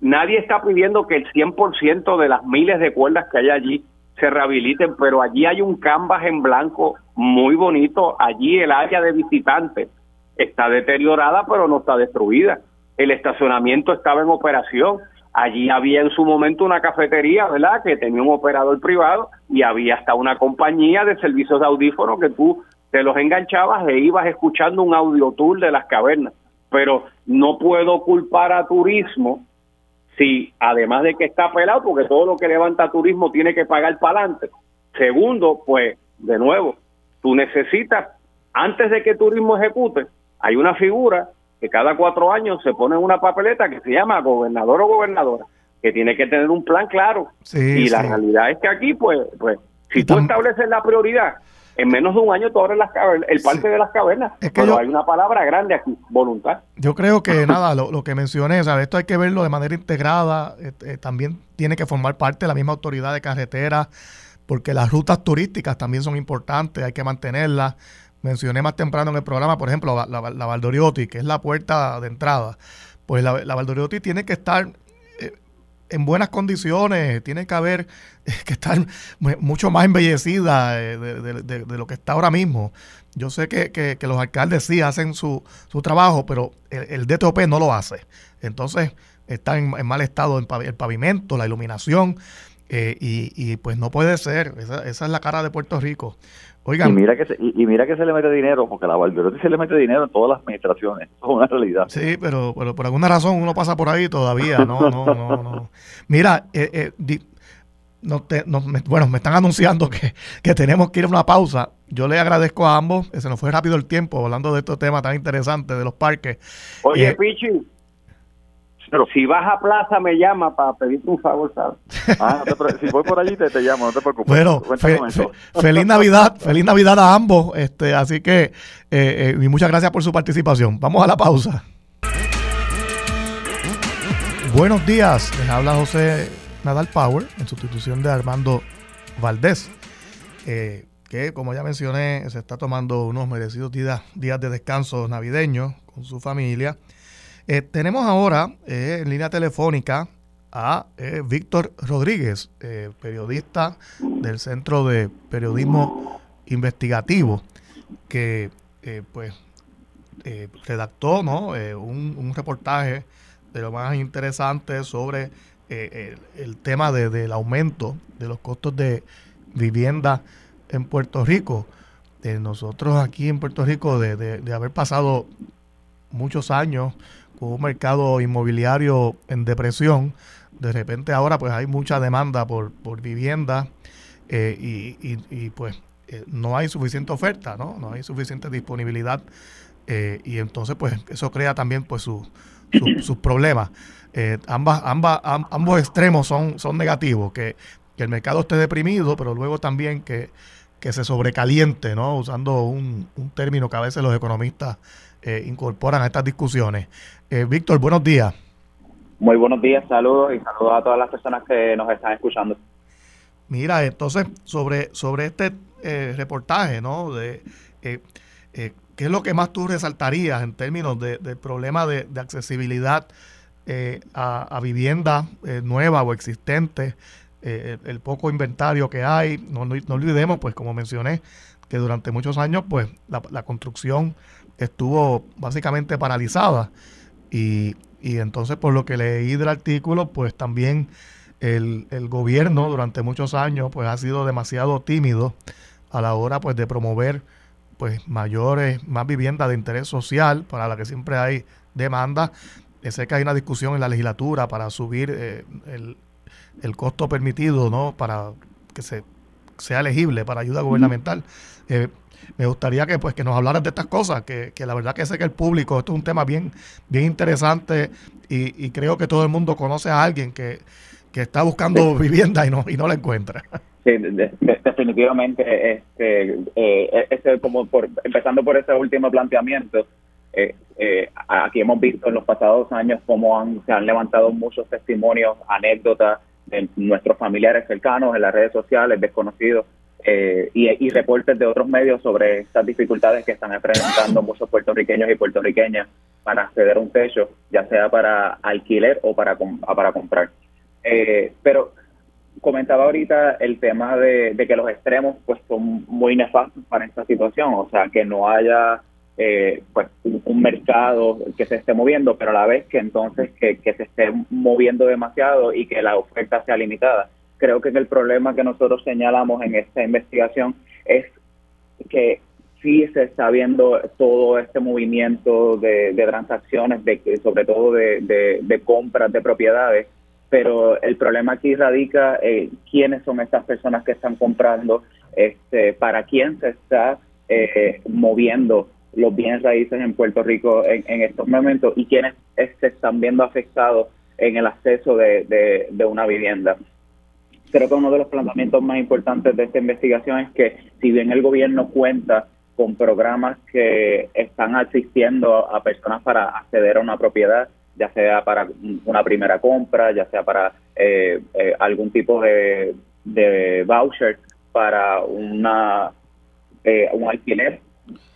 S4: Nadie está pidiendo que el 100% de las miles de cuerdas que hay allí se rehabiliten, pero allí hay un canvas en blanco muy bonito. Allí el área de visitantes está deteriorada, pero no está destruida. El estacionamiento estaba en operación. Allí había en su momento una cafetería, ¿verdad?, que tenía un operador privado y había hasta una compañía de servicios de audífonos que tú te los enganchabas e ibas escuchando un audio tour de las cavernas. Pero no puedo culpar a turismo si además de que está pelado, porque todo lo que levanta turismo tiene que pagar para adelante. Segundo, pues, de nuevo, tú necesitas, antes de que turismo ejecute, hay una figura que cada cuatro años se pone en una papeleta que se llama gobernador o gobernadora, que tiene que tener un plan claro. y la realidad es que aquí, pues, pues si tú estableces la prioridad en menos de un año tú abres las cavernas, el parque de las cavernas. pero hay una palabra grande aquí, voluntad.
S2: Yo creo que nada, lo, que mencioné, ¿sabes? esto hay que verlo de manera integrada, este, también tiene que formar parte de la misma autoridad de carretera, porque las rutas turísticas también son importantes, hay que mantenerlas. Mencioné más temprano en el programa, por ejemplo, la, la, Valdoriotti, que es la puerta de entrada. Pues la, la Valdoriotti tiene que estar en buenas condiciones, tiene que haber que estar mucho más embellecida eh, de, lo que está ahora mismo. Yo sé que, los alcaldes sí hacen su, su trabajo, pero el, DTOP no lo hace. Entonces está en, mal estado el pavimento, la iluminación, eh, y, pues no puede ser. Esa, esa es la cara de Puerto Rico.
S5: Y mira, que se, y, mira que se le mete dinero, porque la Valderotti se le mete dinero en todas las administraciones. es una realidad.
S2: Sí, pero, pero por alguna razón uno pasa por ahí todavía. No, no, no, no. Mira, eh, eh, no te, no, bueno, me están anunciando que, que, tenemos que ir a una pausa. Yo le agradezco a ambos, se nos fue rápido el tiempo hablando de estos temas tan interesantes de los parques.
S4: Oye, eh, Pichi, pero si vas a plaza me llama para pedirte un favor, ¿sabes?
S5: Ah, si voy por allí te, te, llamo, no te preocupes.
S2: Bueno, feliz Navidad, feliz Navidad a ambos. Este, así que, eh, eh, y muchas gracias por su participación. Vamos a la pausa. Buenos días, les habla José Nadal Power en sustitución de Armando Valdés. Eh, que como ya mencioné, se está tomando unos merecidos días, días de descanso navideños con su familia. Eh, tenemos ahora eh, en línea telefónica a eh, Víctor Rodríguez, periodista del Centro de Periodismo Investigativo, que pues redactó ¿no? Un, reportaje de lo más interesante sobre el, tema del aumento de los costos de vivienda en Puerto Rico. nosotros aquí en Puerto Rico, de haber pasado muchos años un mercado inmobiliario en depresión, de repente ahora pues hay mucha demanda por, por vivienda eh, y, pues eh, no hay suficiente oferta, ¿no? No hay suficiente disponibilidad eh, y entonces pues eso crea también pues sus problemas. eh, ambas, ambas, ambos extremos son, son negativos, que, el mercado esté deprimido, pero luego también que, que se sobrecaliente, ¿no? Usando un, un término que a veces los economistas eh, incorporan a estas discusiones. Eh, Víctor, buenos días.
S6: Muy buenos días, saludos y saludos a todas las personas que nos están escuchando.
S2: Mira, entonces, sobre, sobre este eh, reportaje, ¿no? De, ¿Qué es lo que más tú resaltarías en términos de, del problema de, accesibilidad a, a, vivienda nueva o existente? el, poco inventario que hay, no, no, olvidemos, pues como mencioné, que durante muchos años, pues la, la construcción estuvo básicamente paralizada. Y, entonces, por lo que leí del artículo, pues también el, gobierno durante muchos años pues ha sido demasiado tímido a la hora pues de promover pues mayores, más viviendas de interés social para la que siempre hay demanda. Sé que hay una discusión en la legislatura para subir eh, el, costo permitido, ¿no? Para que se sea elegible para ayuda gubernamental. Eh, me gustaría que pues que nos hablaras de estas cosas, que, la verdad que sé que el público, esto es un tema bien, bien interesante y, creo que todo el mundo conoce a alguien que, está buscando vivienda y no, y no la encuentra.
S6: Sí, definitivamente, este, eh, este, como por, empezando por ese último planteamiento, eh, eh, aquí hemos visto en los pasados años cómo han, se han levantado muchos testimonios, anécdotas de nuestros familiares cercanos en las redes sociales, desconocidos, eh, y, reportes de otros medios sobre estas dificultades que están enfrentando muchos puertorriqueños y puertorriqueñas para acceder a un techo, ya sea para alquiler o para, para comprar. Eh, pero comentaba ahorita el tema de, que los extremos pues son muy nefastos para esta situación, o sea, que no haya eh, pues un, mercado que se esté moviendo, pero a la vez que entonces que, que se esté moviendo demasiado y que la oferta sea limitada creo que el problema que nosotros señalamos en esta investigación es que sí se está viendo todo este movimiento de, transacciones, de, sobre todo de, compras de propiedades, pero el problema aquí radica en quiénes son estas personas que están comprando, este, para quién se está eh, moviendo los bienes raíces en Puerto Rico en, estos momentos y quiénes se están viendo afectados en el acceso de una vivienda creo que uno de los planteamientos más importantes de esta investigación es que si bien el gobierno cuenta con programas que están asistiendo a personas para acceder a una propiedad, ya sea para una primera compra, ya sea para eh, eh, algún tipo de, voucher para una eh, un alquiler,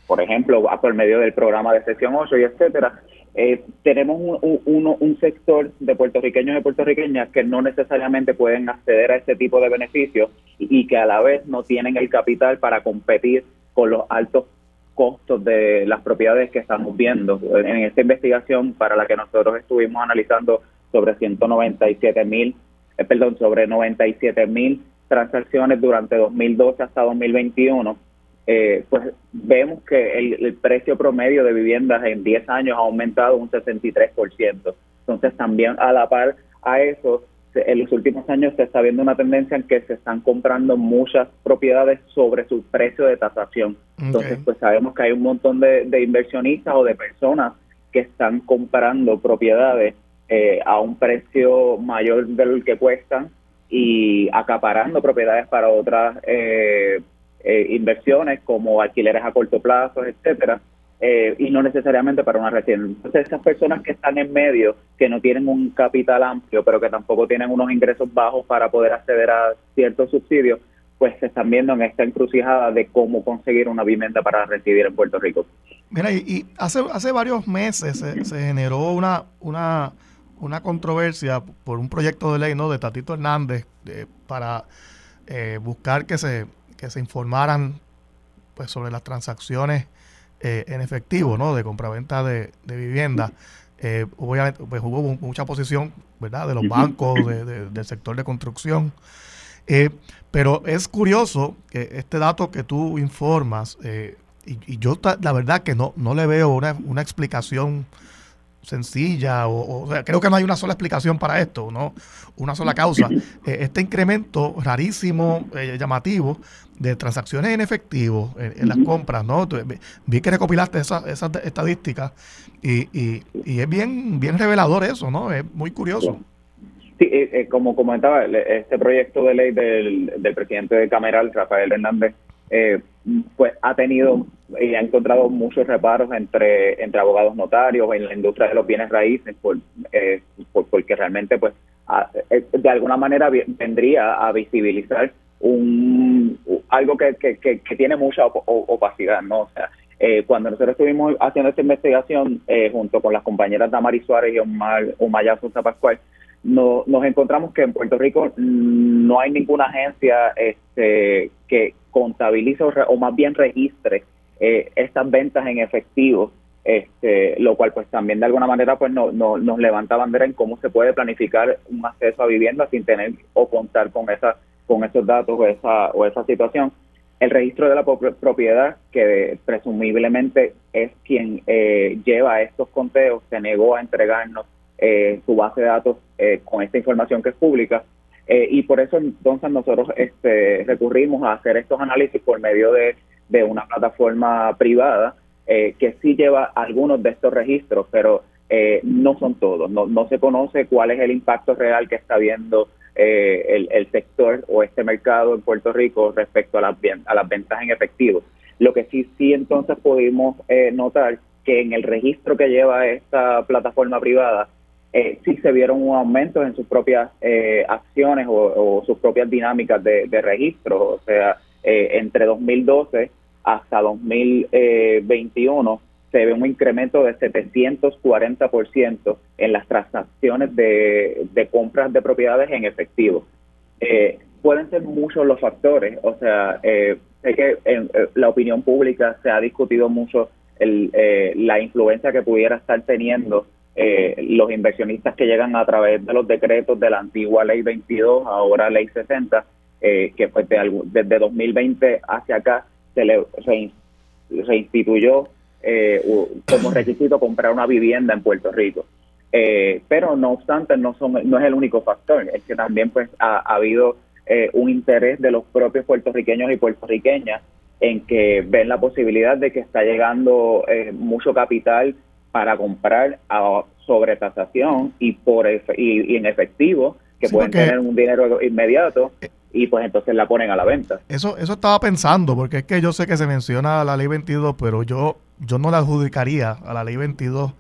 S6: por ejemplo, por medio del programa de sección 8 y etcétera, eh, tenemos un, un, sector de puertorriqueños y puertorriqueñas que no necesariamente pueden acceder a este tipo de beneficios y, que a la vez no tienen el capital para competir con los altos costos de las propiedades que estamos viendo. En esta investigación para la que nosotros estuvimos analizando sobre 197 mil, eh, perdón, sobre 97 mil transacciones durante 2012 hasta 2021, eh, pues vemos que el, precio promedio de viviendas en 10 años ha aumentado un 63%. Entonces también a la par a eso, en los últimos años se está viendo una tendencia en que se están comprando muchas propiedades sobre su precio de tasación. Entonces pues sabemos que hay un montón de, inversionistas o de personas que están comprando propiedades eh, a un precio mayor del que cuestan y acaparando propiedades para otras eh, eh, inversiones como alquileres a corto plazo, etcétera, eh, y no necesariamente para una residencia. Entonces, esas personas que están en medio, que no tienen un capital amplio, pero que tampoco tienen unos ingresos bajos para poder acceder a ciertos subsidios, pues se están viendo en esta encrucijada de cómo conseguir una vivienda para residir en Puerto Rico.
S2: Mira, y, hace, hace varios meses se, generó una, una, una controversia por un proyecto de ley ¿no? de Tatito Hernández para eh, buscar que se que se informaran pues sobre las transacciones eh, en efectivo, ¿no? De compraventa de, de vivienda. Eh, obviamente, pues hubo mucha posición, ¿verdad? De los bancos, del sector de construcción. Eh, pero es curioso que este dato que tú informas, y, yo la verdad que no, no le veo una, una explicación sencilla, o, sea, creo que no hay una sola explicación para esto, ¿no? Una sola causa. Eh, este incremento rarísimo, eh, llamativo, de transacciones en efectivo en, las compras, ¿no? Vi que recopilaste esas esa estadísticas y, y, y, es bien, bien revelador eso, ¿no? Es muy curioso.
S6: Sí, eh, como comentaba, este proyecto de ley del, del presidente de Cameral, Rafael Hernández, eh, pues ha tenido y ha encontrado muchos reparos entre entre abogados notarios en la industria de los bienes raíces por, eh, porque realmente pues eh, de alguna manera vendría a visibilizar un algo que, que, que, tiene mucha opacidad no o sea eh, cuando nosotros estuvimos haciendo esta investigación junto con las compañeras Damari Suárez y Omar Umaya Sosa Pascual no, nos encontramos que en Puerto Rico no hay ninguna agencia este, que contabilice o, más bien registre eh, estas ventas en efectivo, este, lo cual pues también de alguna manera pues no, nos levanta bandera en cómo se puede planificar un acceso a vivienda sin tener o contar con esa con esos datos o esa, o esa situación. El registro de la propiedad, que presumiblemente es quien eh, lleva estos conteos, se negó a entregarnos eh, su base de datos eh, con esta información que es pública. Eh, y por eso entonces nosotros este, recurrimos a hacer estos análisis por medio de, una plataforma privada que sí lleva algunos de estos registros, pero no son todos. No, no se conoce cuál es el impacto real que está viendo el, el, sector o este mercado en Puerto Rico respecto a las, a las ventas en efectivo. Lo que sí, sí entonces pudimos notar que en el registro que lleva esta plataforma privada eh, sí se vieron un aumento en sus propias eh, acciones o, sus propias dinámicas de, registro. O sea, eh, entre 2012 hasta 2021 se ve un incremento de 740% en las transacciones de, compras de propiedades en efectivo. Eh, pueden ser muchos los factores, o sea, sé que en la opinión pública se ha discutido mucho el, la influencia que pudiera estar teniendo eh, los inversionistas que llegan a través de los decretos de la antigua ley 22, ahora ley 60, eh, que pues desde 2020 hacia acá se le reinstituyó eh, como requisito comprar una vivienda en Puerto Rico. pero no obstante, no, son, no es el único factor, es que también pues ha, ha habido un interés de los propios puertorriqueños y puertorriqueñas en que ven la posibilidad de que está llegando mucho capital para comprar a sobretasación y por y, en efectivo que pueden tener un dinero inmediato eh, y pues entonces la ponen a la venta.
S2: Eso eso estaba pensando porque es que yo sé que se menciona la ley 22, pero yo yo no la adjudicaría a la ley 22 eh,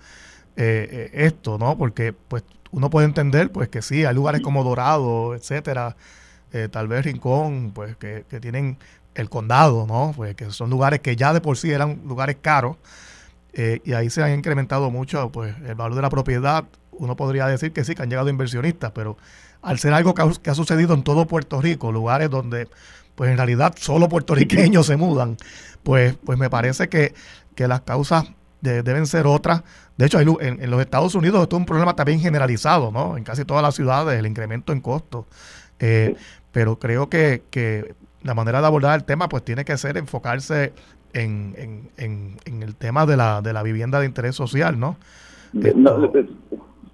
S2: eh, esto, ¿no? Porque pues uno puede entender pues que sí, hay lugares como Dorado, etcétera, tal vez Rincón, pues que, que tienen el condado, ¿no? Pues que son lugares que ya de por sí eran lugares caros eh, y ahí se han incrementado mucho pues, el valor de la propiedad. Uno podría decir que sí, que han llegado inversionistas, pero al ser algo que ha, sucedido en todo Puerto Rico, lugares donde pues en realidad solo puertorriqueños se mudan, pues, pues me parece que, las causas deben ser otras. De hecho, en, los Estados Unidos esto es un problema también generalizado, ¿no? En casi todas las ciudades, el incremento en costos. Eh, pero creo que, que la manera de abordar el tema pues tiene que ser enfocarse en, en, en, el tema de la, de la vivienda de interés social, ¿no?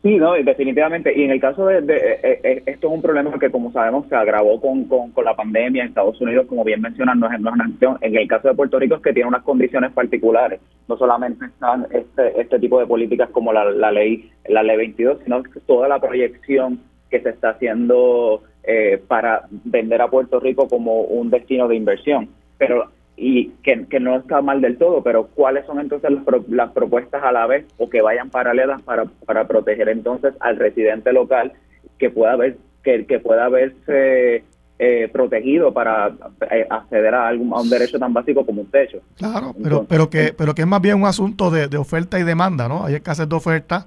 S6: sí, no, definitivamente. Y en el caso de, eh, eh, esto es un problema que, como sabemos, se agravó con, con, la pandemia en Estados Unidos, como bien mencionan, no es, no es una acción. En el caso de Puerto Rico es que tiene unas condiciones particulares. No solamente están este, este tipo de políticas como la, la ley la ley 22, sino toda la proyección que se está haciendo eh, para vender a Puerto Rico como un destino de inversión. Pero y que, no está mal del todo, pero cuáles son entonces las, propuestas a la vez o que vayan paralelas para, para proteger entonces al residente local que pueda ver que, que pueda verse eh, protegido para eh, acceder a, algún, a un derecho tan básico como un techo.
S2: Claro, pero, pero, que, pero que es más bien un asunto de, oferta y demanda, ¿no? Hay escasez de oferta,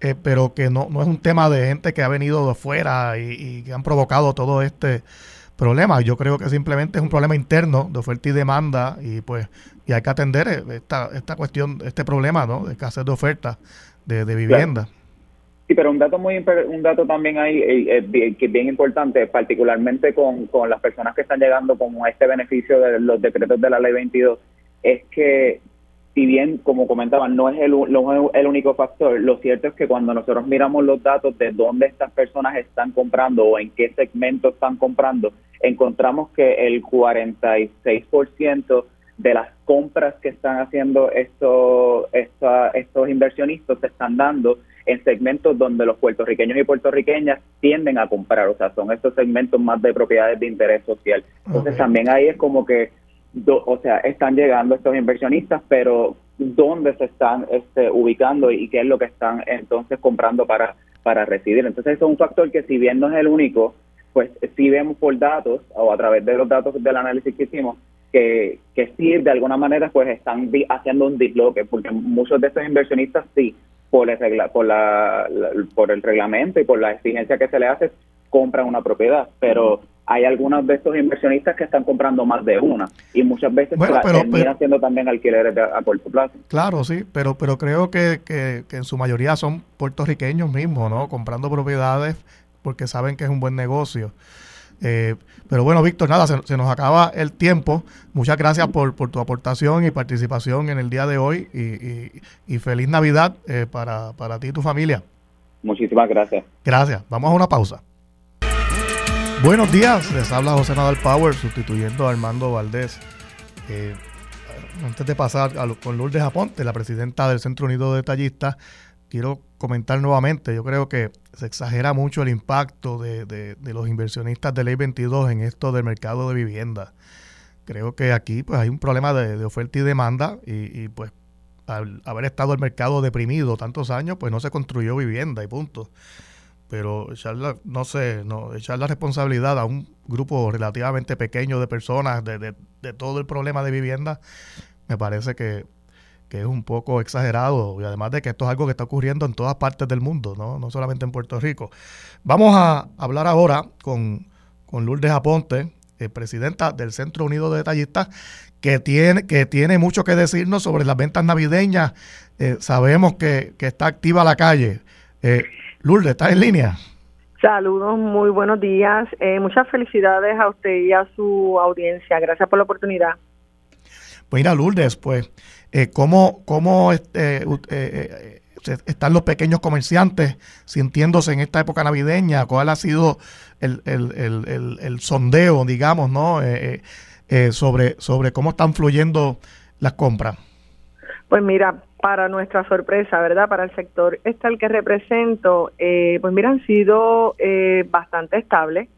S2: eh, pero que no, no es un tema de gente que ha venido de fuera y, y que han provocado todo este problema. Yo creo que simplemente es un problema interno de oferta y demanda y pues y hay que atender esta, esta cuestión, este problema ¿no? de escasez de oferta de, vivienda.
S6: Sí, pero un dato muy un dato también ahí eh, eh, que es bien importante, particularmente con, con las personas que están llegando con este beneficio de los decretos de la ley 22, es que si bien, como comentaban, no es el, el único factor, lo cierto es que cuando nosotros miramos los datos de dónde estas personas están comprando o en qué segmento están comprando, encontramos que el 46% de las compras que están haciendo estos, estos inversionistas se están dando en segmentos donde los puertorriqueños y puertorriqueñas tienden a comprar, o sea, son estos segmentos más de propiedades de interés social. Entonces también ahí es como que, o sea, están llegando estos inversionistas, pero ¿dónde se están este, ubicando y qué es lo que están entonces comprando para, para residir? Entonces eso es un factor que si bien no es el único, pues sí vemos por datos o a través de los datos del análisis que hicimos, que, que sí de alguna manera pues están haciendo un disloque, porque muchos de estos inversionistas sí, por el, regla, por, la, por el reglamento y por la exigencia que se le hace, compran una propiedad, pero hay algunos de estos inversionistas que están comprando más de una y muchas veces bueno, terminan haciendo también alquileres a corto plazo.
S2: Claro, sí, pero pero creo que, que, que en su mayoría son puertorriqueños mismos, ¿no? Comprando propiedades porque saben que es un buen negocio. Eh, pero bueno, Víctor, nada, se, nos acaba el tiempo. Muchas gracias por, tu aportación y participación en el día de hoy y, feliz Navidad eh, para, ti y tu familia.
S6: Muchísimas gracias.
S2: Gracias. Vamos a una pausa. Buenos días, les habla José Nadal Power sustituyendo a Armando Valdés. Eh, antes de pasar con Lourdes Aponte, la presidenta del Centro Unido de Detallistas, quiero comentar nuevamente, yo creo que se exagera mucho el impacto de, los inversionistas de Ley 22 en esto del mercado de vivienda. Creo que aquí pues hay un problema de, oferta y demanda y, pues al haber estado el mercado deprimido tantos años, pues no se construyó vivienda y punto. Pero echar la, no sé, no, echar la responsabilidad a un grupo relativamente pequeño de personas de, de todo el problema de vivienda, me parece que que es un poco exagerado y además de que esto es algo que está ocurriendo en todas partes del mundo, no, no solamente en Puerto Rico. Vamos a hablar ahora con, con Lourdes Aponte, eh, presidenta del Centro Unido de Detallistas, que tiene, que tiene mucho que decirnos sobre las ventas navideñas. Eh, sabemos que, que, está activa la calle. Eh, Lourdes, ¿estás en línea?
S7: Saludos, muy buenos días. Eh, muchas felicidades a usted y a su audiencia. Gracias por la oportunidad.
S2: Pues mira, Lourdes, pues eh, cómo, cómo este, eh, eh, están los pequeños comerciantes sintiéndose en esta época navideña, cuál ha sido el, el, sondeo, digamos, ¿no? sobre, sobre cómo están fluyendo las compras.
S7: Pues mira, para nuestra sorpresa, ¿verdad? Para el sector este el que represento, pues mira, han sido bastante estables.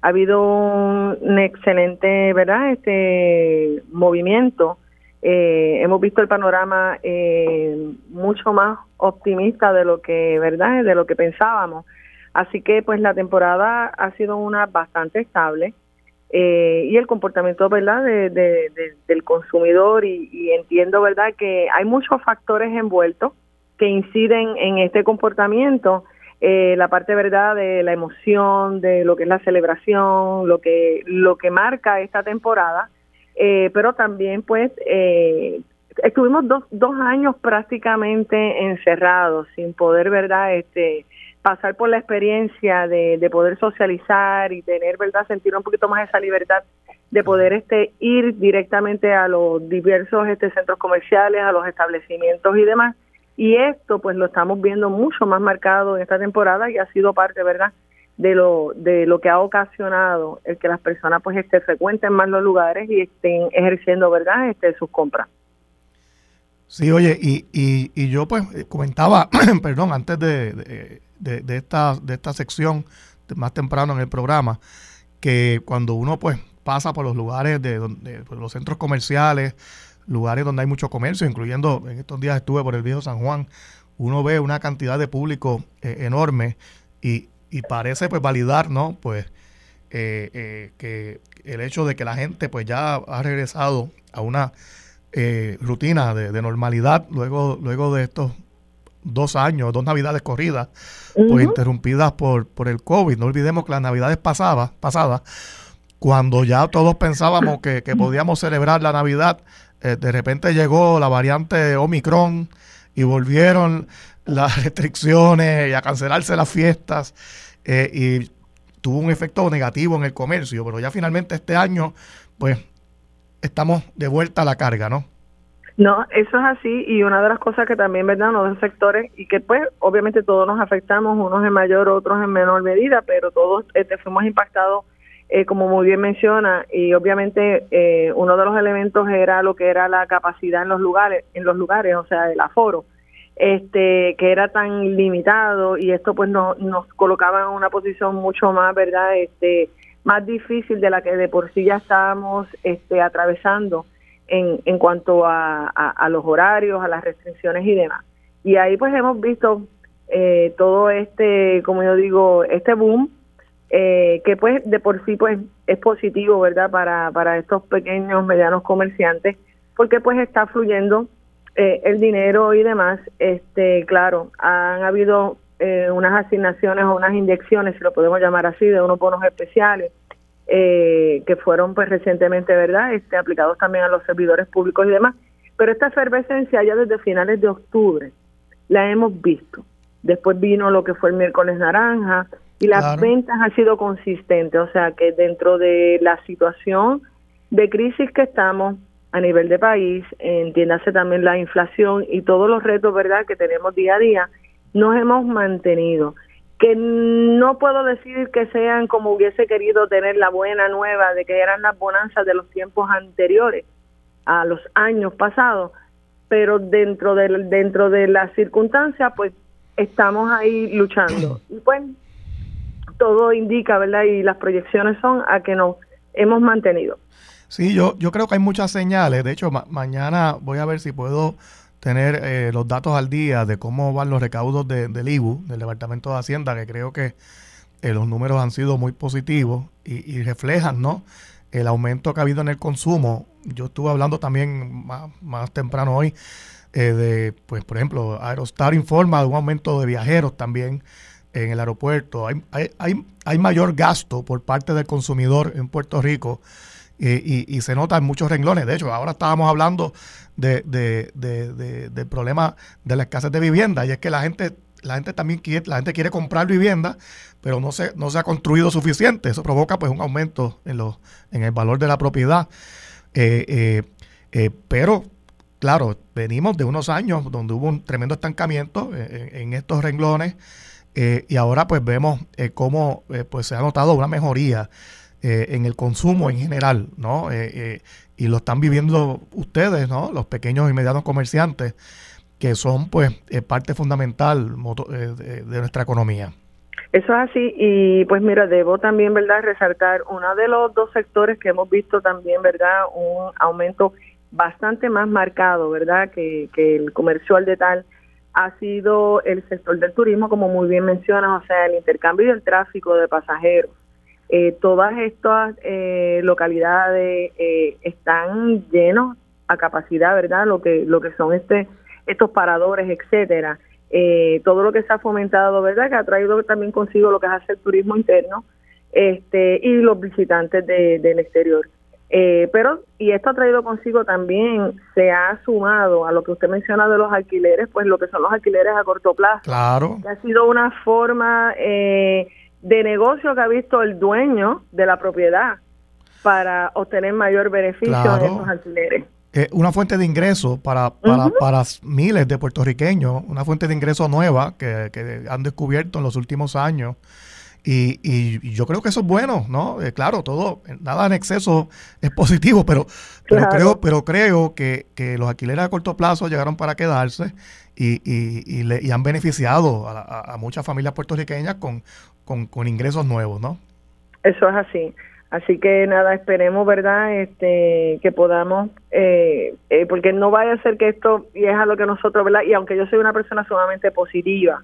S7: Ha habido un excelente, ¿verdad? Este movimiento eh, hemos visto el panorama eh, mucho más optimista de lo que verdad de lo que pensábamos. Así que pues la temporada ha sido una bastante estable eh, y el comportamiento verdad de, del consumidor y, entiendo verdad que hay muchos factores envueltos que inciden en este comportamiento. La parte verdad de la emoción de lo que es la celebración lo que lo que marca esta temporada eh, pero también pues eh, estuvimos dos, dos años prácticamente encerrados sin poder, ¿verdad? Este, pasar por la experiencia de, de poder socializar y tener, ¿verdad? Sentir un poquito más esa libertad de poder este ir directamente a los diversos este centros comerciales, a los establecimientos y demás. Y esto pues lo estamos viendo mucho más marcado en esta temporada y ha sido parte, ¿verdad? De lo de lo que ha ocasionado el que las personas pues este, frecuenten más los lugares y estén ejerciendo verdad este sus compras.
S2: Sí oye y, y, y yo pues comentaba perdón antes de, de, esta de esta sección más temprano en el programa que cuando uno pues pasa por los lugares de, donde los centros comerciales lugares donde hay mucho comercio incluyendo en estos días estuve por el viejo San Juan uno ve una cantidad de público eh, enorme y, y parece pues validar, ¿no? Pues eh, eh, que el hecho de que la gente pues ya ha regresado a una eh, rutina de, normalidad luego, luego de estos dos años, dos navidades corridas, pues interrumpidas por, por el COVID. No olvidemos que las navidades pasadas, pasadas, cuando ya todos pensábamos que, que podíamos celebrar la Navidad, de repente llegó la variante Omicron y volvieron las restricciones y a cancelarse las fiestas eh, y tuvo un efecto negativo en el comercio, pero ya finalmente este año pues estamos de vuelta a la carga, ¿no?
S7: No, eso es así y una de las cosas que también, ¿verdad? Los sectores y que pues obviamente todos nos afectamos, unos en mayor, otros en menor medida, pero todos este, fuimos impactados, eh, como muy bien menciona, y obviamente eh, uno de los elementos era lo que era la capacidad en los lugares, en los lugares, o sea, el aforo, este, que era tan limitado y esto pues no, nos colocaba en una posición mucho más, ¿verdad? Este, más difícil de la que de por sí ya estábamos este, atravesando en, en cuanto a, a, los horarios, a las restricciones y demás. Y ahí pues hemos visto eh, todo este, como yo digo, este boom, eh, que pues de por sí pues es positivo, ¿verdad? Para, para estos pequeños, medianos comerciantes, porque pues está fluyendo eh, el dinero y demás. Este, claro, han habido unas asignaciones o unas inyecciones, si lo podemos llamar así, de unos bonos especiales eh, que fueron pues recientemente, ¿verdad? Este, aplicados también a los servidores públicos y demás. Pero esta efervescencia ya desde finales de octubre la hemos visto. Después vino lo que fue el miércoles naranja y las ventas han sido consistentes. O sea que dentro de la situación de crisis que estamos a nivel de país, entiéndase también la inflación y todos los retos, ¿verdad?, que tenemos día a día, nos hemos mantenido que no puedo decir que sean como hubiese querido tener la buena nueva de que eran las bonanzas de los tiempos anteriores a los años pasados, pero dentro de dentro de las circunstancias pues estamos ahí luchando. Y pues todo indica, ¿verdad? Y las proyecciones son a que nos hemos mantenido.
S2: Sí, yo yo creo que hay muchas señales, de hecho mañana voy a ver si puedo tener eh, los datos al día de cómo van los recaudos del IBU, del Departamento de Hacienda, que creo que eh, los números han sido muy positivos y, reflejan ¿no? el aumento que ha habido en el consumo. Yo estuve hablando también más, temprano hoy eh, de, pues por ejemplo, Aerostar informa de un aumento de viajeros también en el aeropuerto. Hay, hay, hay, hay mayor gasto por parte del consumidor en Puerto Rico y, se nota en muchos renglones. De hecho, ahora estábamos hablando de, del problema de la escasez de vivienda y es que la gente la gente también quiere, la gente quiere comprar vivienda, pero no se, no se ha construido suficiente. Eso provoca pues un aumento en, los, en el valor de la propiedad. Eh, eh, eh, pero, claro, venimos de unos años donde hubo un tremendo estancamiento en, estos renglones y ahora pues vemos cómo pues se ha notado una mejoría eh, en el consumo en general, ¿no? Eh, eh, y lo están viviendo ustedes, ¿no? Los pequeños y medianos comerciantes, que son, pues, parte fundamental de, nuestra economía.
S7: Eso es así y pues mira, debo también, ¿verdad?, resaltar uno de los dos sectores que hemos visto también, ¿verdad?, un aumento bastante más marcado, ¿verdad?, que, el comercio al tal ha sido el sector del turismo, como muy bien mencionas, o sea, el intercambio y el tráfico de pasajeros. Eh, todas estas eh, localidades eh, están llenos a capacidad, ¿verdad? Lo que lo que son este estos paradores, etcétera. todo lo que se ha fomentado, ¿verdad? Que ha traído también consigo lo que es el turismo interno este y los visitantes del exterior. pero, y esto ha traído consigo también, se ha sumado a lo que usted menciona de los alquileres, pues lo que son los alquileres a corto plazo.
S2: Claro.
S7: Que ha sido una forma eh, de negocio que ha visto el dueño de la propiedad para obtener mayor beneficio de esos alquileres.
S2: Eh, una fuente de ingreso para, para, para, miles de puertorriqueños, una fuente de ingreso nueva que, que han descubierto en los últimos años. Y, y, yo creo que eso es bueno, ¿no? Eh, claro, todo, nada en exceso es positivo, pero, pero creo, pero creo que, que, los alquileres a corto plazo llegaron para quedarse y, y, y, han beneficiado a, a, muchas familias puertorriqueñas con, con, con ingresos nuevos, ¿no?
S7: Eso es así. Así que nada, esperemos, ¿verdad? Este, que podamos, eh, eh, porque no vaya a ser que esto, y es a lo que nosotros, ¿verdad? Y aunque yo soy una persona sumamente positiva,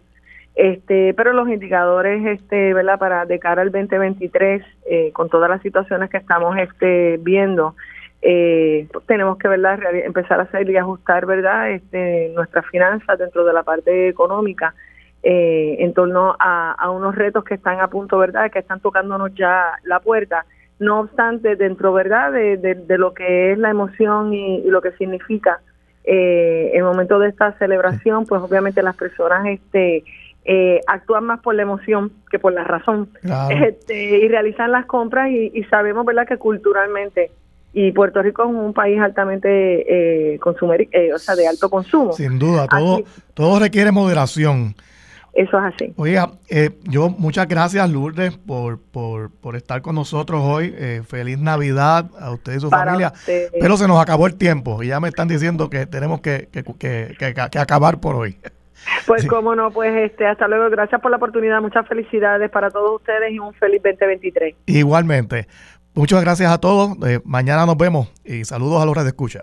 S7: este, pero los indicadores, este, ¿verdad? Para de cara al 2023, eh, con todas las situaciones que estamos este, viendo, eh, tenemos que, ¿verdad? Empezar a hacer y ajustar, ¿verdad? Este, nuestras finanzas dentro de la parte económica eh, en torno a, unos retos que están a punto, ¿verdad?, que están tocándonos ya la puerta. No obstante, dentro, ¿verdad?, de, lo que es la emoción y, lo que significa eh, el momento de esta celebración, pues obviamente las personas este, eh, actúan más por la emoción que por la razón este, y realizan las compras y, sabemos, ¿verdad?, que culturalmente y Puerto Rico es un país altamente eh, consumer, eh, o sea, de alto consumo.
S2: Sin duda, todo, todo requiere moderación.
S7: Eso es así.
S2: Oiga, eh, yo muchas gracias Lourdes por, por, por estar con nosotros hoy. Eh, feliz Navidad a usted y su familia. Pero se nos acabó el tiempo y ya me están diciendo que tenemos que, que, que, que acabar por hoy.
S7: Pues cómo no, pues este, hasta luego. Gracias por la oportunidad. Muchas felicidades para todos ustedes y un feliz 2023.
S2: Igualmente. Muchas gracias a todos. Eh, mañana nos vemos y saludos a los de escucha.